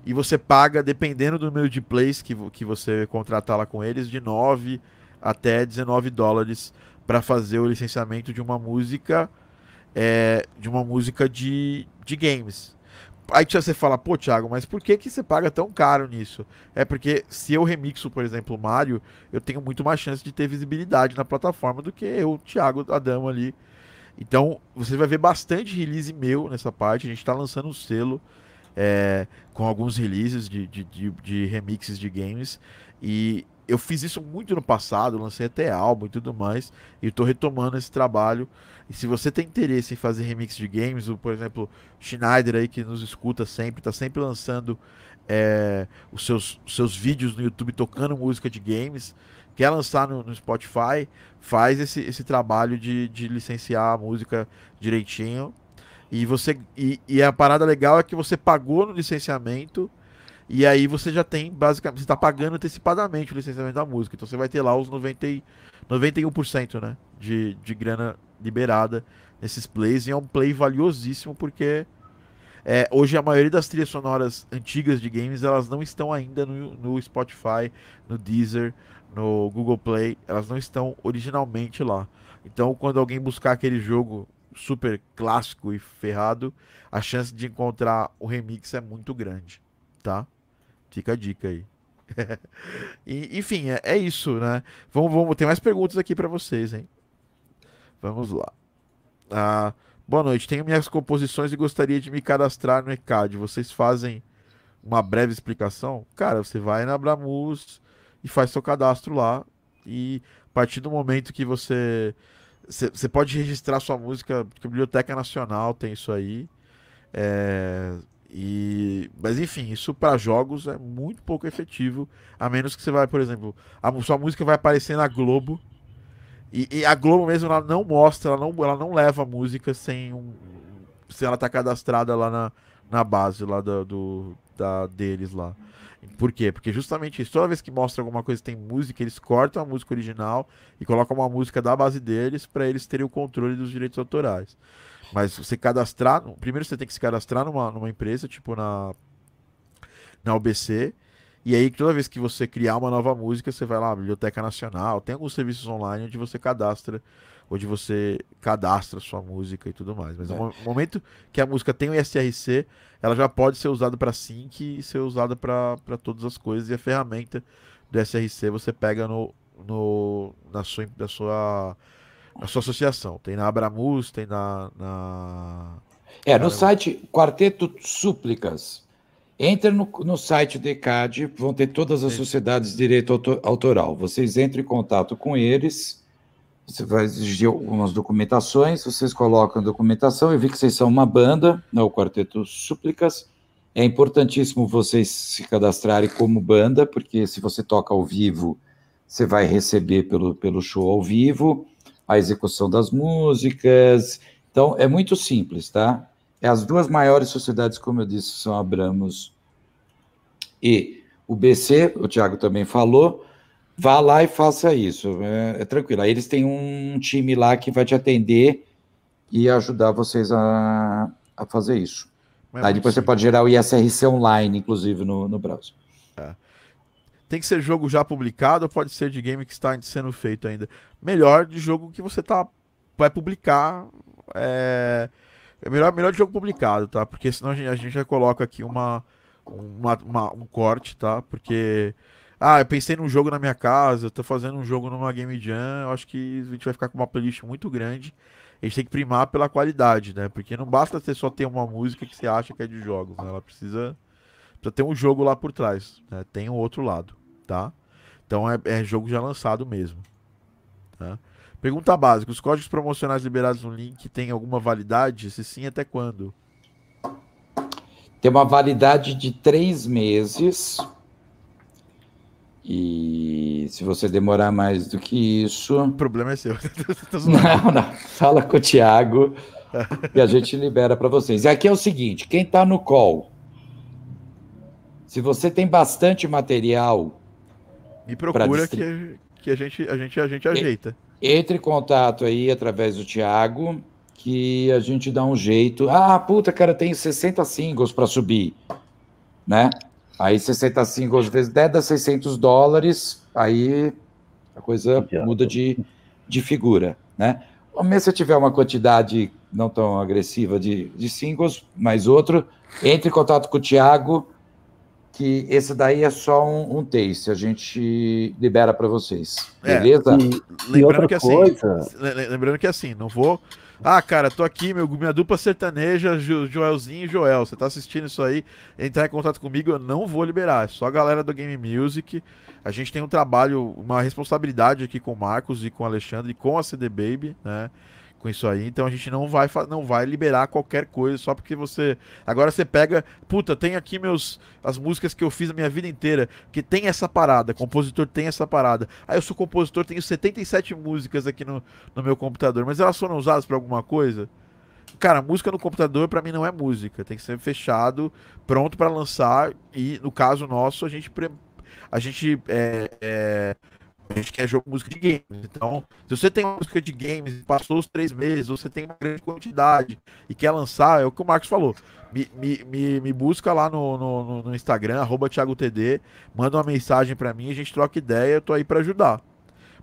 E você paga, dependendo do número de plays que, que você contratar lá com eles, de 9 até 19 dólares para fazer o licenciamento de uma música é, de uma música de, de games. Aí você fala, pô, Thiago, mas por que, que você paga tão caro nisso? É porque se eu remixo, por exemplo, Mario, eu tenho muito mais chance de ter visibilidade na plataforma do que eu, Thiago Adamo ali, então, você vai ver bastante release meu nessa parte. A gente está lançando um selo é, com alguns releases de, de, de, de, remixes de games. E eu fiz isso muito no passado, lancei até álbum e tudo mais. E estou retomando esse trabalho. E se você tem interesse em fazer remix de games, ou, por exemplo, Schneider aí que nos escuta sempre, está sempre lançando é, os, seus, os seus vídeos no YouTube tocando música de games quer lançar no, no Spotify, faz esse, esse trabalho de, de licenciar a música direitinho. E você e, e, a parada legal é que você pagou no licenciamento e aí você já tem basicamente você está pagando antecipadamente o licenciamento da música. Então você vai ter lá os 90, 91%, né, de, de grana liberada nesses plays e é um play valiosíssimo porque É, hoje a maioria das trilhas sonoras antigas de games elas não estão ainda no, no Spotify, no Deezer, no Google Play, elas não estão originalmente lá. Então, quando alguém buscar aquele jogo super clássico e ferrado, a chance de encontrar o remix é muito grande, tá? Fica a dica aí. e, enfim, é, é, isso, né? Vamos, vamos, tem mais perguntas aqui para vocês, hein? Vamos lá. Ah, boa noite. Tenho minhas composições e gostaria de me cadastrar no ECAD. Vocês fazem uma breve explicação? Cara, você vai na Abramus e faz seu cadastro lá. E a partir do momento que você. Você pode registrar sua música, porque a Biblioteca Nacional tem isso aí. É, e, mas enfim, isso para jogos é muito pouco efetivo, a menos que você vai, por exemplo, a sua música vai aparecer na Globo e, e, a Globo mesmo ela não mostra, ela não, ela não leva a música sem um, se ela tá cadastrada lá na, na base lá do, do da, deles lá. Por quê? Porque justamente isso, toda vez que mostra alguma coisa que tem música, eles cortam a música original e colocam uma música da base deles para eles terem o controle dos direitos autorais. Mas você cadastrar, primeiro você tem que se cadastrar numa, numa empresa, tipo na na UBC, e aí toda vez que você criar uma nova música, você vai lá, Biblioteca Nacional, tem alguns serviços online onde você cadastra onde você cadastra sua música e tudo mais. Mas é. no momento que a música tem o SRC, ela já pode ser usada para sync e ser usada para todas as coisas. E a ferramenta do SRC você pega no, no, na, sua, na, sua, na sua associação. Tem na Abramus, tem na. na... É, no site Quarteto Súplicas. Entra no, no site do ECAD, vão ter todas as sociedades de direito autoral. Vocês entram em contato com eles você vai exigir algumas documentações, vocês colocam a documentação. Eu vi que vocês são uma banda, né, o Quarteto Súplicas. É importantíssimo vocês se cadastrarem como banda, porque se você toca ao vivo, você vai receber pelo, pelo show ao vivo, a execução das músicas. Então, é muito simples, tá? É as duas maiores sociedades, como eu disse, são Abramos e o BC, o Tiago também falou, Vá lá e faça isso. É, é, tranquilo. Aí eles têm um time lá que vai te atender e ajudar vocês a, a fazer isso. Mas Aí depois sim. você pode gerar o ISRC online, inclusive, no, no browser. É. Tem que ser jogo já publicado ou pode ser de game que está sendo feito ainda? Melhor de jogo que você tá, vai publicar. É, é melhor, melhor de jogo publicado, tá? Porque senão a gente, a gente já coloca aqui uma, uma, uma um corte, tá? Porque ah, eu pensei num jogo na minha casa, tô fazendo um jogo numa Game Jam, eu acho que a gente vai ficar com uma playlist muito grande. A gente tem que primar pela qualidade, né? Porque não basta você só ter uma música que você acha que é de jogos, né? Ela precisa, precisa ter um jogo lá por trás, né? Tem o um outro lado, tá? Então é, é, jogo já lançado mesmo, tá? Pergunta básica: os códigos promocionais liberados no link têm alguma validade? Se sim, até quando? Tem uma validade de três meses e se você demorar mais do que isso. O problema é seu. não, não. Fala com o Thiago e a gente libera para vocês. E aqui é o seguinte: quem está no call, se você tem bastante material. Me procura que, que a, gente, a, gente, a gente ajeita. Entre em contato aí através do Thiago, que a gente dá um jeito. Ah, puta, cara, tem 60 singles para subir. Né? Aí 65 vezes 10 dá 600 dólares, aí a coisa muda de, de figura, né? Mesmo se tiver uma quantidade não tão agressiva de, de singles, mais outro, entre em contato com o Thiago, que esse daí é só um, um taste, a gente libera para vocês, é, beleza? É, e, lembrando, e que assim, lembrando que assim, não vou ah, cara, tô aqui, meu, minha dupla sertaneja, jo, Joelzinho e Joel. Você tá assistindo isso aí? Entrar em contato comigo, eu não vou liberar. É só a galera do Game Music. A gente tem um trabalho, uma responsabilidade aqui com o Marcos e com o Alexandre e com a CD Baby, né? Com isso aí. Então a gente não vai, não vai liberar qualquer coisa só porque você. Agora você pega. Puta, tem aqui meus as músicas que eu fiz a minha vida inteira. Que tem essa parada. Compositor tem essa parada. Aí eu sou compositor, tenho 77 músicas aqui no, no meu computador. Mas elas foram usadas para alguma coisa? Cara, música no computador para mim não é música. Tem que ser fechado, pronto para lançar. E no caso nosso, a gente. A gente é, é A gente quer jogo música de games. Então, se você tem uma música de games, passou os três meses, você tem uma grande quantidade e quer lançar, é o que o Marcos falou. Me, me, me, me busca lá no, no, no Instagram, arroba ThiagoTD, manda uma mensagem para mim, a gente troca ideia, eu tô aí para ajudar.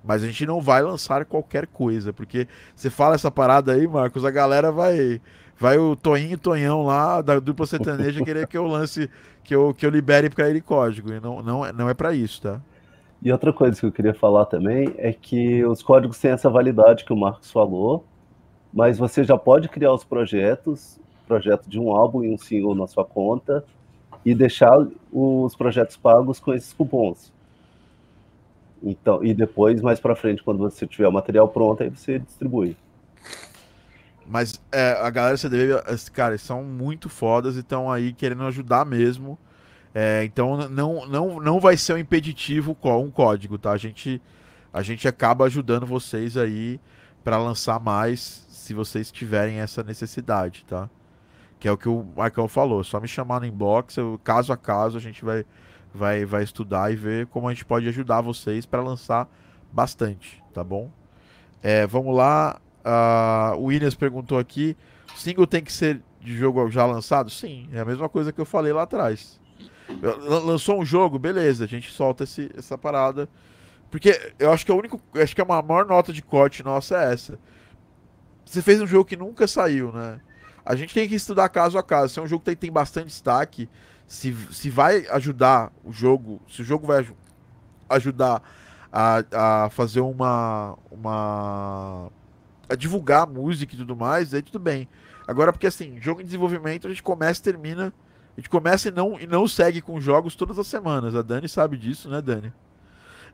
Mas a gente não vai lançar qualquer coisa, porque você fala essa parada aí, Marcos, a galera vai. Vai o Toinho Tonhão lá, da dupla sertaneja, querer que eu lance, que eu, que eu libere para ele código. E não, não, é, não é para isso, tá? E outra coisa que eu queria falar também é que os códigos têm essa validade que o Marcos falou, mas você já pode criar os projetos, projeto de um álbum e um single na sua conta, e deixar os projetos pagos com esses cupons. Então, e depois, mais para frente, quando você tiver o material pronto, aí você distribui. Mas é, a galera CDB, cara, são muito fodas e estão aí querendo ajudar mesmo. É, então não, não, não vai ser um impeditivo um código, tá? A gente, a gente acaba ajudando vocês aí para lançar mais se vocês tiverem essa necessidade, tá? Que é o que o Michael falou. Só me chamar no inbox, eu, caso a caso, a gente vai, vai, vai estudar e ver como a gente pode ajudar vocês para lançar bastante, tá bom? É, vamos lá. Uh, o Williams perguntou aqui: single tem que ser de jogo já lançado? Sim, é a mesma coisa que eu falei lá atrás. Lançou um jogo, beleza, a gente solta esse, essa parada. Porque eu acho que a único, acho que a maior nota de corte nossa é essa. Você fez um jogo que nunca saiu, né? A gente tem que estudar caso a caso. Se é um jogo que tem, bastante destaque, se, se vai ajudar o jogo, se o jogo vai ajudar a, a fazer uma, uma. a divulgar a música e tudo mais, aí tudo bem. Agora, porque assim, jogo em desenvolvimento a gente começa e termina a gente começa e não, e não segue com jogos todas as semanas. A Dani sabe disso, né, Dani?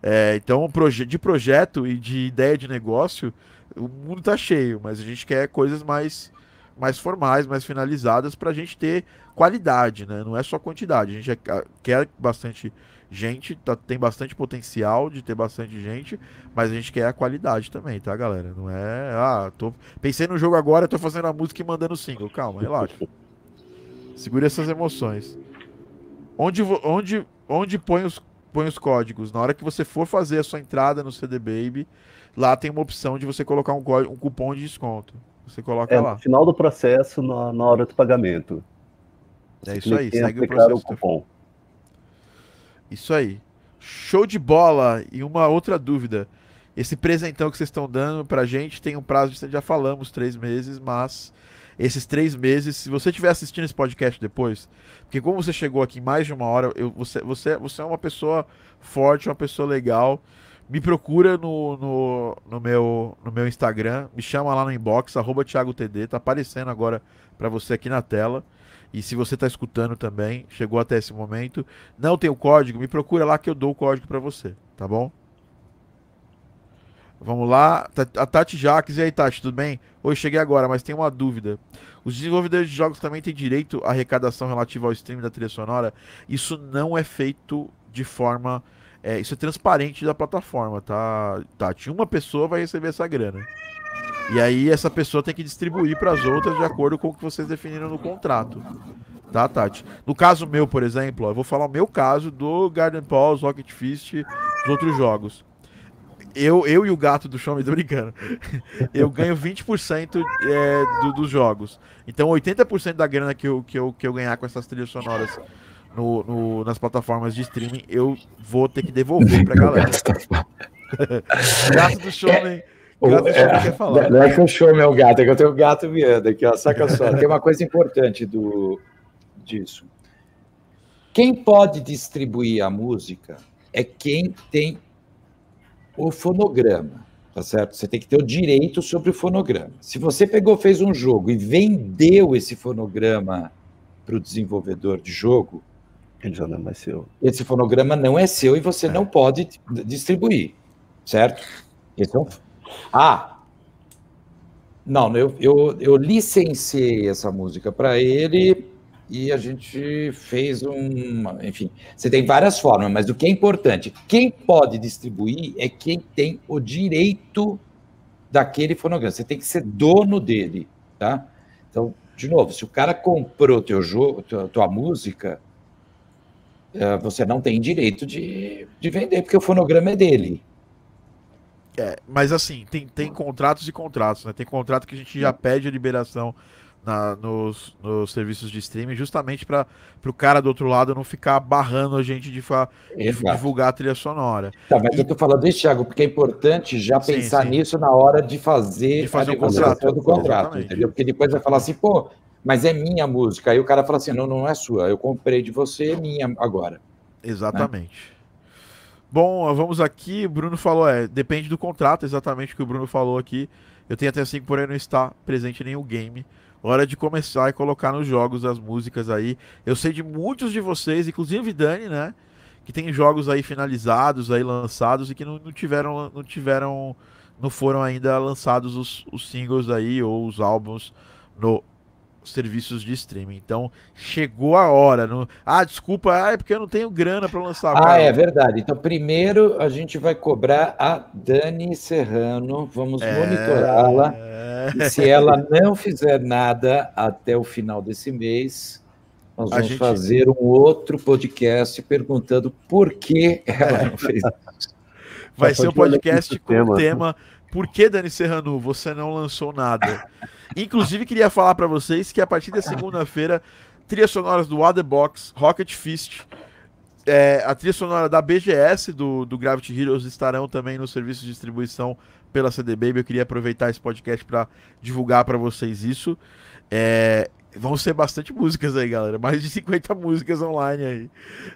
É, então, de projeto e de ideia de negócio, o mundo tá cheio, mas a gente quer coisas mais, mais formais, mais finalizadas para a gente ter qualidade, né? Não é só quantidade. A gente é, quer bastante gente, tá, tem bastante potencial de ter bastante gente, mas a gente quer a qualidade também, tá, galera? Não é, ah, tô pensei no jogo agora, tô fazendo a música e mandando single. Calma, relaxa. Segure essas emoções. Onde, onde, onde põe, os, põe os códigos? Na hora que você for fazer a sua entrada no CD Baby, lá tem uma opção de você colocar um, um cupom de desconto. Você coloca é, lá. No final do processo, na, na hora do pagamento. É você é isso aí, segue o processo. O cupom. Isso aí. Show de bola! E uma outra dúvida. Esse presentão que vocês estão dando pra gente tem um prazo, já falamos, três meses, mas esses três meses. Se você estiver assistindo esse podcast depois, porque como você chegou aqui mais de uma hora, eu, você, você, você é uma pessoa forte, uma pessoa legal. Me procura no, no, no, meu, no meu Instagram, me chama lá no inbox, arroba ThiagoTD, tá aparecendo agora para você aqui na tela. E se você está escutando também, chegou até esse momento, não tem o código, me procura lá que eu dou o código para você, tá bom? Vamos lá. A Tati Jaques. E aí, Tati, tudo bem? Oi, cheguei agora, mas tem uma dúvida. Os desenvolvedores de jogos também têm direito à arrecadação relativa ao streaming da trilha sonora? Isso não é feito de forma. É, isso é transparente da plataforma, tá, Tati? Uma pessoa vai receber essa grana. E aí essa pessoa tem que distribuir para as outras de acordo com o que vocês definiram no contrato. Tá, Tati? No caso meu, por exemplo, ó, eu vou falar o meu caso do Garden Pause, Rocket Fist, os outros jogos eu, eu e o gato do show, me tô brincando. Eu ganho 20% é, do, dos jogos. Então 80% da grana que eu, que, eu, que eu ganhar com essas trilhas sonoras no, no, nas plataformas de streaming, eu vou ter que devolver pra galera. gato do show, é, Gato do é, quer falar. Não é que o show meu gato, é que eu tenho o gato miando aqui, ó. Saca só. Tem uma coisa importante do, disso. Quem pode distribuir a música é quem tem o fonograma, tá certo? Você tem que ter o direito sobre o fonograma. Se você pegou, fez um jogo e vendeu esse fonograma para o desenvolvedor de jogo, ele já não é mais seu. Esse fonograma não é seu e você é. não pode distribuir, certo? Um... Ah, não, eu, eu, eu licenciei essa música para ele e a gente fez um. Enfim, você tem várias formas, mas o que é importante, quem pode distribuir é quem tem o direito daquele fonograma. Você tem que ser dono dele, tá? Então, de novo, se o cara comprou teu jogo, tua, tua música, eh, você não tem direito de, de vender, porque o fonograma é dele, É, mas assim, tem, tem contratos e contratos, né? Tem contrato que a gente já pede a liberação na, nos, nos serviços de streaming, justamente para o cara do outro lado não ficar barrando a gente de, fa, de divulgar a trilha sonora. Tá, mas e... eu tô falando isso, Thiago, porque é importante já sim, pensar sim. nisso na hora de fazer, de fazer a negociação do contrato, entendeu? Porque depois vai falar assim, pô, mas é minha música. Aí o cara fala assim: não, não é sua, eu comprei de você, é minha agora. Exatamente. Né? Bom, vamos aqui. O Bruno falou, é, depende do contrato, exatamente o que o Bruno falou aqui. Eu tenho até 5, porém não está presente em nenhum game. Hora de começar e colocar nos jogos as músicas aí. Eu sei de muitos de vocês, inclusive Dani, né? Que tem jogos aí finalizados, aí lançados e que não, não tiveram, não tiveram, não foram ainda lançados os, os singles aí ou os álbuns no serviços de streaming. Então, chegou a hora. No... Ah, desculpa, ah, é porque eu não tenho grana para lançar. Ah, cara. é verdade. Então, primeiro a gente vai cobrar a Dani Serrano, vamos é... monitorá-la. É... Se ela não fizer nada até o final desse mês, nós vamos gente... fazer um outro podcast perguntando por que ela não fez isso. Vai ser um podcast com o tema Por que, Dani Serrano, você não lançou nada? Inclusive, queria falar para vocês que a partir da segunda-feira, trilhas sonoras do Waterbox, Rocket Fist, é, a trilha sonora da BGS do, do Gravity Heroes estarão também no serviço de distribuição pela CD Baby. Eu queria aproveitar esse podcast para divulgar para vocês isso. É, vão ser bastante músicas aí, galera. Mais de 50 músicas online aí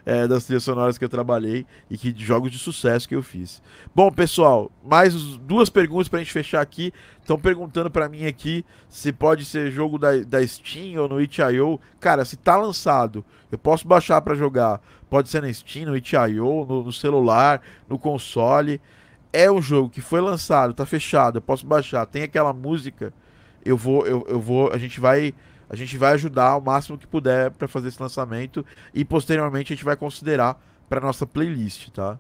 é, das trilhas sonoras que eu trabalhei e que de jogos de sucesso que eu fiz. Bom, pessoal, mais duas perguntas pra gente fechar aqui. Estão perguntando para mim aqui se pode ser jogo da, da Steam ou no itch.io. Cara, se tá lançado, eu posso baixar para jogar. Pode ser na Steam, no itch.io, no, no celular, no console. É um jogo que foi lançado, tá fechado, eu posso baixar. Tem aquela música, eu vou, eu, eu vou, a gente vai a gente vai ajudar o máximo que puder para fazer esse lançamento e posteriormente a gente vai considerar para nossa playlist, tá?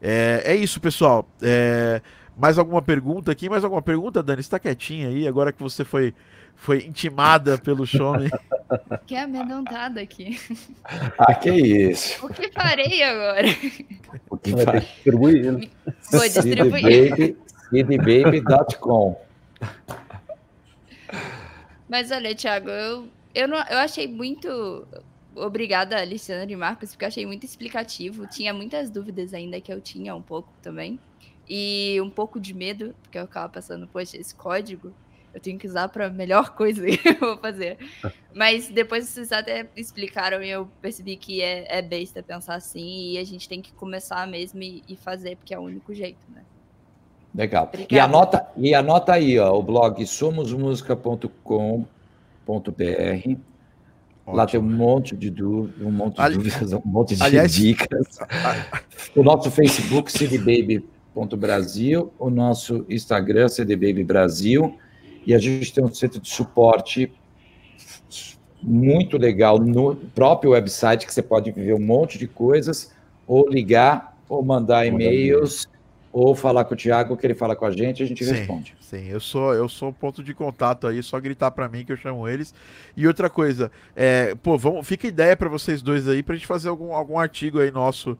É, é isso, pessoal. É, mais alguma pergunta aqui? Mais alguma pergunta, Dani? Está quietinha aí, agora que você foi, foi intimada pelo Shone. Que amedrontada aqui. Ah, que isso. O que farei agora? O que farei? Distribuir. Vou distribuir. CDBaby.com mas olha, Thiago, eu, eu, não, eu achei muito. Obrigada, Alexandre e Marcos, porque eu achei muito explicativo. Tinha muitas dúvidas ainda que eu tinha um pouco também. E um pouco de medo, porque eu ficava pensando, poxa, esse código eu tenho que usar para a melhor coisa que eu vou fazer. Mas depois vocês até explicaram e eu percebi que é, é besta pensar assim e a gente tem que começar mesmo e, e fazer, porque é o único jeito, né? Legal. E anota, e anota aí, ó, o blog somosmusica.com.br. Lá tem um monte de dúvidas, um monte de Ali... dúvidas, um monte de Aliás... dicas. o nosso Facebook, cdbaby.brasil, o nosso Instagram, cdbabybrasil, e a gente tem um centro de suporte muito legal no próprio website, que você pode ver um monte de coisas, ou ligar, ou mandar e-mails ou falar com o Thiago, que ele fala com a gente, a gente sim, responde. Sim, eu sou eu sou ponto de contato aí, só gritar para mim que eu chamo eles. E outra coisa, é, pô, vamos, fica ideia para vocês dois aí pra gente fazer algum, algum artigo aí nosso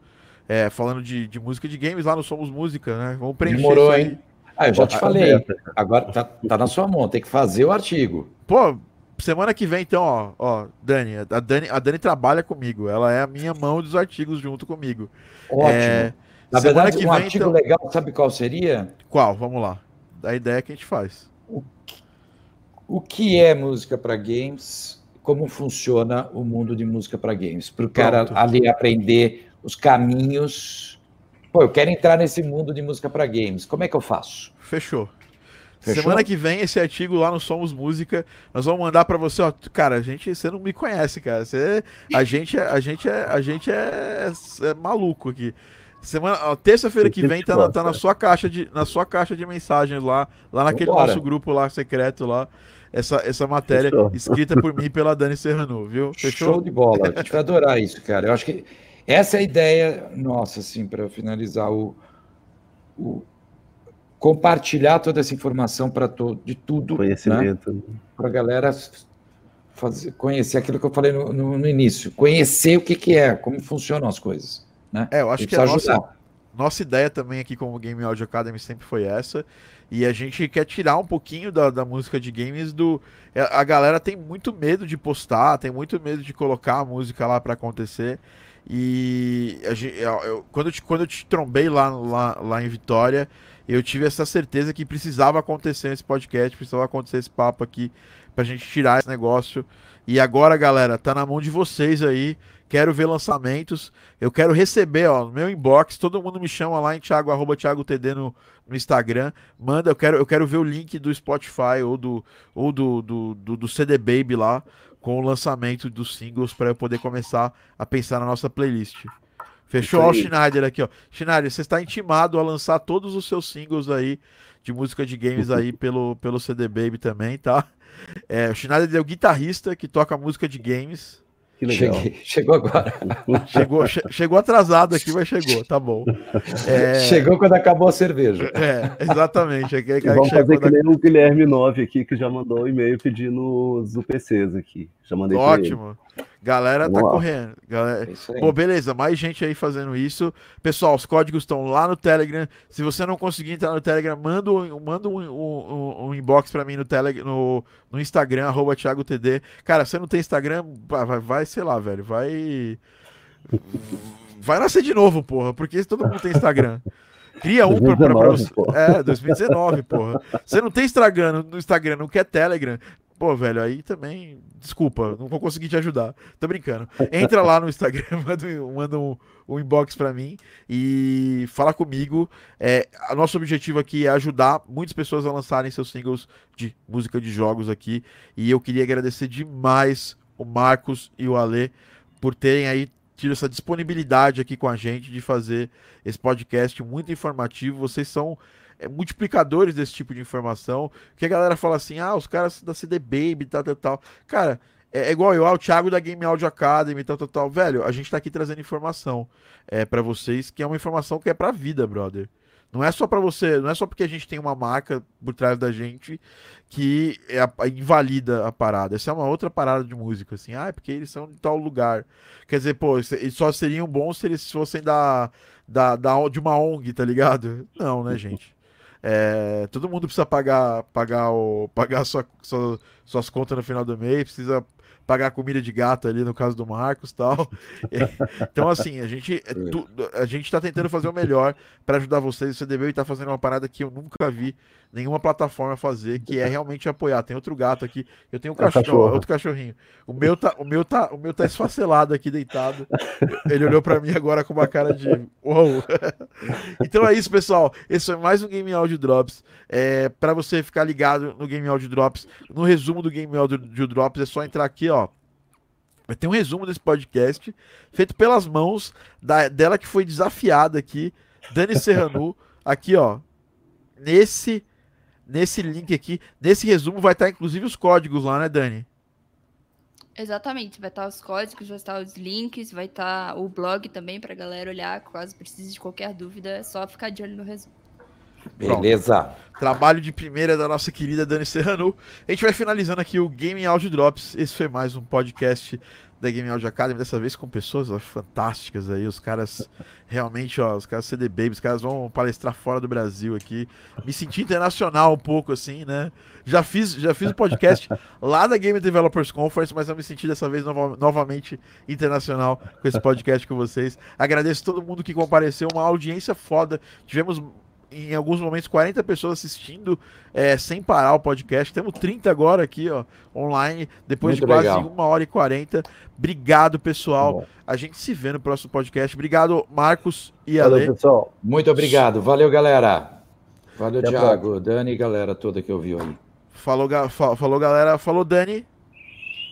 é, falando de, de música de games lá no Somos Música, né? Vamos preencher Demorou, isso aí. hein? Ah, eu já te falei. Agora tá, tá na sua mão, tem que fazer o artigo. Pô, semana que vem, então, ó, ó, Dani, a Dani, a Dani trabalha comigo, ela é a minha mão dos artigos junto comigo. Ótimo. É, na Semana verdade, que um vem, artigo então... legal, sabe qual seria? Qual? Vamos lá. A ideia que a gente faz. O que, o que é música para games? Como funciona o mundo de música para games? Para o cara ali aprender os caminhos. Pô, eu quero entrar nesse mundo de música para games. Como é que eu faço? Fechou. Fechou? Semana que vem, esse artigo lá no Somos Música, nós vamos mandar para você, ó, cara, a gente, você não me conhece, cara. Você, a gente, a gente é, a gente é, é maluco aqui. Semana, terça-feira que vem tá na, tá na, sua caixa de na sua caixa de mensagens lá, lá naquele Vambora. nosso grupo lá secreto lá, essa, essa matéria Fechou. escrita por mim e pela Dani Serrano, viu? Fechou? Show de bola. A gente vai adorar isso, cara. Eu acho que essa é a ideia nossa assim para finalizar o, o, compartilhar toda essa informação para todo de tudo, né? conhecimento, né? para a galera fazer, conhecer aquilo que eu falei no, no, no início, conhecer o que, que é, como funcionam as coisas. Né? É, eu acho que a nossa, nossa ideia também aqui como Game Audio Academy sempre foi essa. E a gente quer tirar um pouquinho da, da música de games do. É, a galera tem muito medo de postar, tem muito medo de colocar a música lá para acontecer. E a gente, eu, eu, quando, eu te, quando eu te trombei lá, lá, lá em Vitória, eu tive essa certeza que precisava acontecer esse podcast, precisava acontecer esse papo aqui pra gente tirar esse negócio. E agora, galera, tá na mão de vocês aí quero ver lançamentos, eu quero receber, ó, no meu inbox, todo mundo me chama lá em Thiago, arroba Thiago TD no, no Instagram, manda, eu quero, eu quero ver o link do Spotify ou do, ou do, do, do, do CD Baby lá, com o lançamento dos singles, para eu poder começar a pensar na nossa playlist. Fechou? Ó, o Schneider aqui, ó. Schneider, você está intimado a lançar todos os seus singles aí de música de games aí pelo, pelo CD Baby também, tá? É, o Schneider é o guitarrista que toca música de games. Que legal. Cheguei, chegou agora. Chegou, che chegou atrasado aqui, mas chegou, tá bom. É... Chegou quando acabou a cerveja. É, exatamente. Aqui, aqui, vamos fazer que nem o Guilherme 9 aqui, que já mandou um e-mail pedindo os UPCs aqui. Já mandei Ótimo. Galera tá Vamos tá correndo. Galera... É Pô, beleza, mais gente aí fazendo isso. Pessoal, os códigos estão lá no Telegram. Se você não conseguir entrar no Telegram, manda um, manda um, um, um inbox para mim no, Telegram, no, no Instagram, arroba ThiagoTD. Cara, você não tem Instagram, vai, vai, sei lá, velho. Vai. Vai nascer de novo, porra, porque todo mundo tem Instagram. Cria um 2019, pra, pra, pra, É, 2019, porra. Você não tem Instagram no Instagram, não quer Telegram. Pô, velho, aí também. Desculpa, não vou conseguir te ajudar. Tô brincando. Entra lá no Instagram, manda, um, um inbox para mim e fala comigo. É, o nosso objetivo aqui é ajudar muitas pessoas a lançarem seus singles de música de jogos aqui. E eu queria agradecer demais o Marcos e o Ale por terem aí tido essa disponibilidade aqui com a gente de fazer esse podcast muito informativo. Vocês são multiplicadores desse tipo de informação. Que a galera fala assim: ah, os caras da CD Baby, tal, tal, tal. Cara, é, é igual eu, ah, o Thiago da Game Audio Academy, tal, tal, tal. Velho, a gente tá aqui trazendo informação é, para vocês, que é uma informação que é pra vida, brother. Não é só para você, não é só porque a gente tem uma marca por trás da gente que é a, a invalida a parada. Essa é uma outra parada de música, assim. Ah, é porque eles são de tal lugar. Quer dizer, pô, eles só seriam bons se eles fossem da, da, da, de uma ONG, tá ligado? Não, né, gente? É, todo mundo precisa pagar, pagar, o, pagar sua, sua, suas contas no final do mês, precisa pagar comida de gato ali, no caso do Marcos tal. então, assim, a gente, é a gente está tentando fazer o melhor para ajudar vocês. O CDB está fazendo uma parada que eu nunca vi nenhuma plataforma fazer, que é realmente apoiar. Tem outro gato aqui, eu tenho um cachorro, cachorro. outro cachorrinho. O meu tá, o meu tá, o meu tá esfacelado aqui deitado. Ele olhou para mim agora com uma cara de uou. então é isso, pessoal. Esse foi mais um Game Audio Drops. É, para você ficar ligado no Game Audio Drops, no resumo do Game Audio Drops, é só entrar aqui, ó. Vai ter um resumo desse podcast feito pelas mãos da, dela que foi desafiada aqui, Dani Serranu, aqui, ó. Nesse nesse link aqui, nesse resumo vai estar inclusive os códigos lá, né, Dani? Exatamente, vai estar os códigos, vai estar os links, vai estar o blog também para a galera olhar, caso precise de qualquer dúvida, é só ficar de olho no resumo. Beleza. Pronto. Trabalho de primeira da nossa querida Dani Serrano. A gente vai finalizando aqui o Game Audio Drops. Esse foi mais um podcast da Game Audio Academy, dessa vez com pessoas ó, fantásticas aí, os caras realmente, ó, os caras CD Baby, os caras vão palestrar fora do Brasil aqui. Me senti internacional um pouco assim, né? Já fiz, já fiz um podcast lá da Game Developers Conference, mas eu me senti dessa vez nova, novamente internacional com esse podcast com vocês. Agradeço todo mundo que compareceu, uma audiência foda. Tivemos em alguns momentos 40 pessoas assistindo é, sem parar o podcast. Temos 30 agora aqui, ó, online, depois Muito de quase legal. uma hora e 40. Obrigado, pessoal. A gente se vê no próximo podcast. Obrigado, Marcos e Ale. Valeu, pessoal. Muito obrigado. Valeu, galera. Valeu, Até Thiago, Dani e galera toda que ouviu aí. Falou, ga falou, galera. Falou, Dani.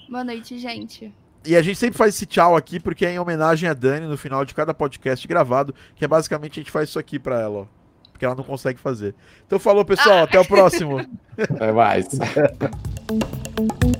Boa noite, gente. E a gente sempre faz esse tchau aqui porque é em homenagem a Dani no final de cada podcast gravado, que é basicamente a gente faz isso aqui para ela, ó porque ela não consegue fazer. Então falou, pessoal, até o próximo. Até mais.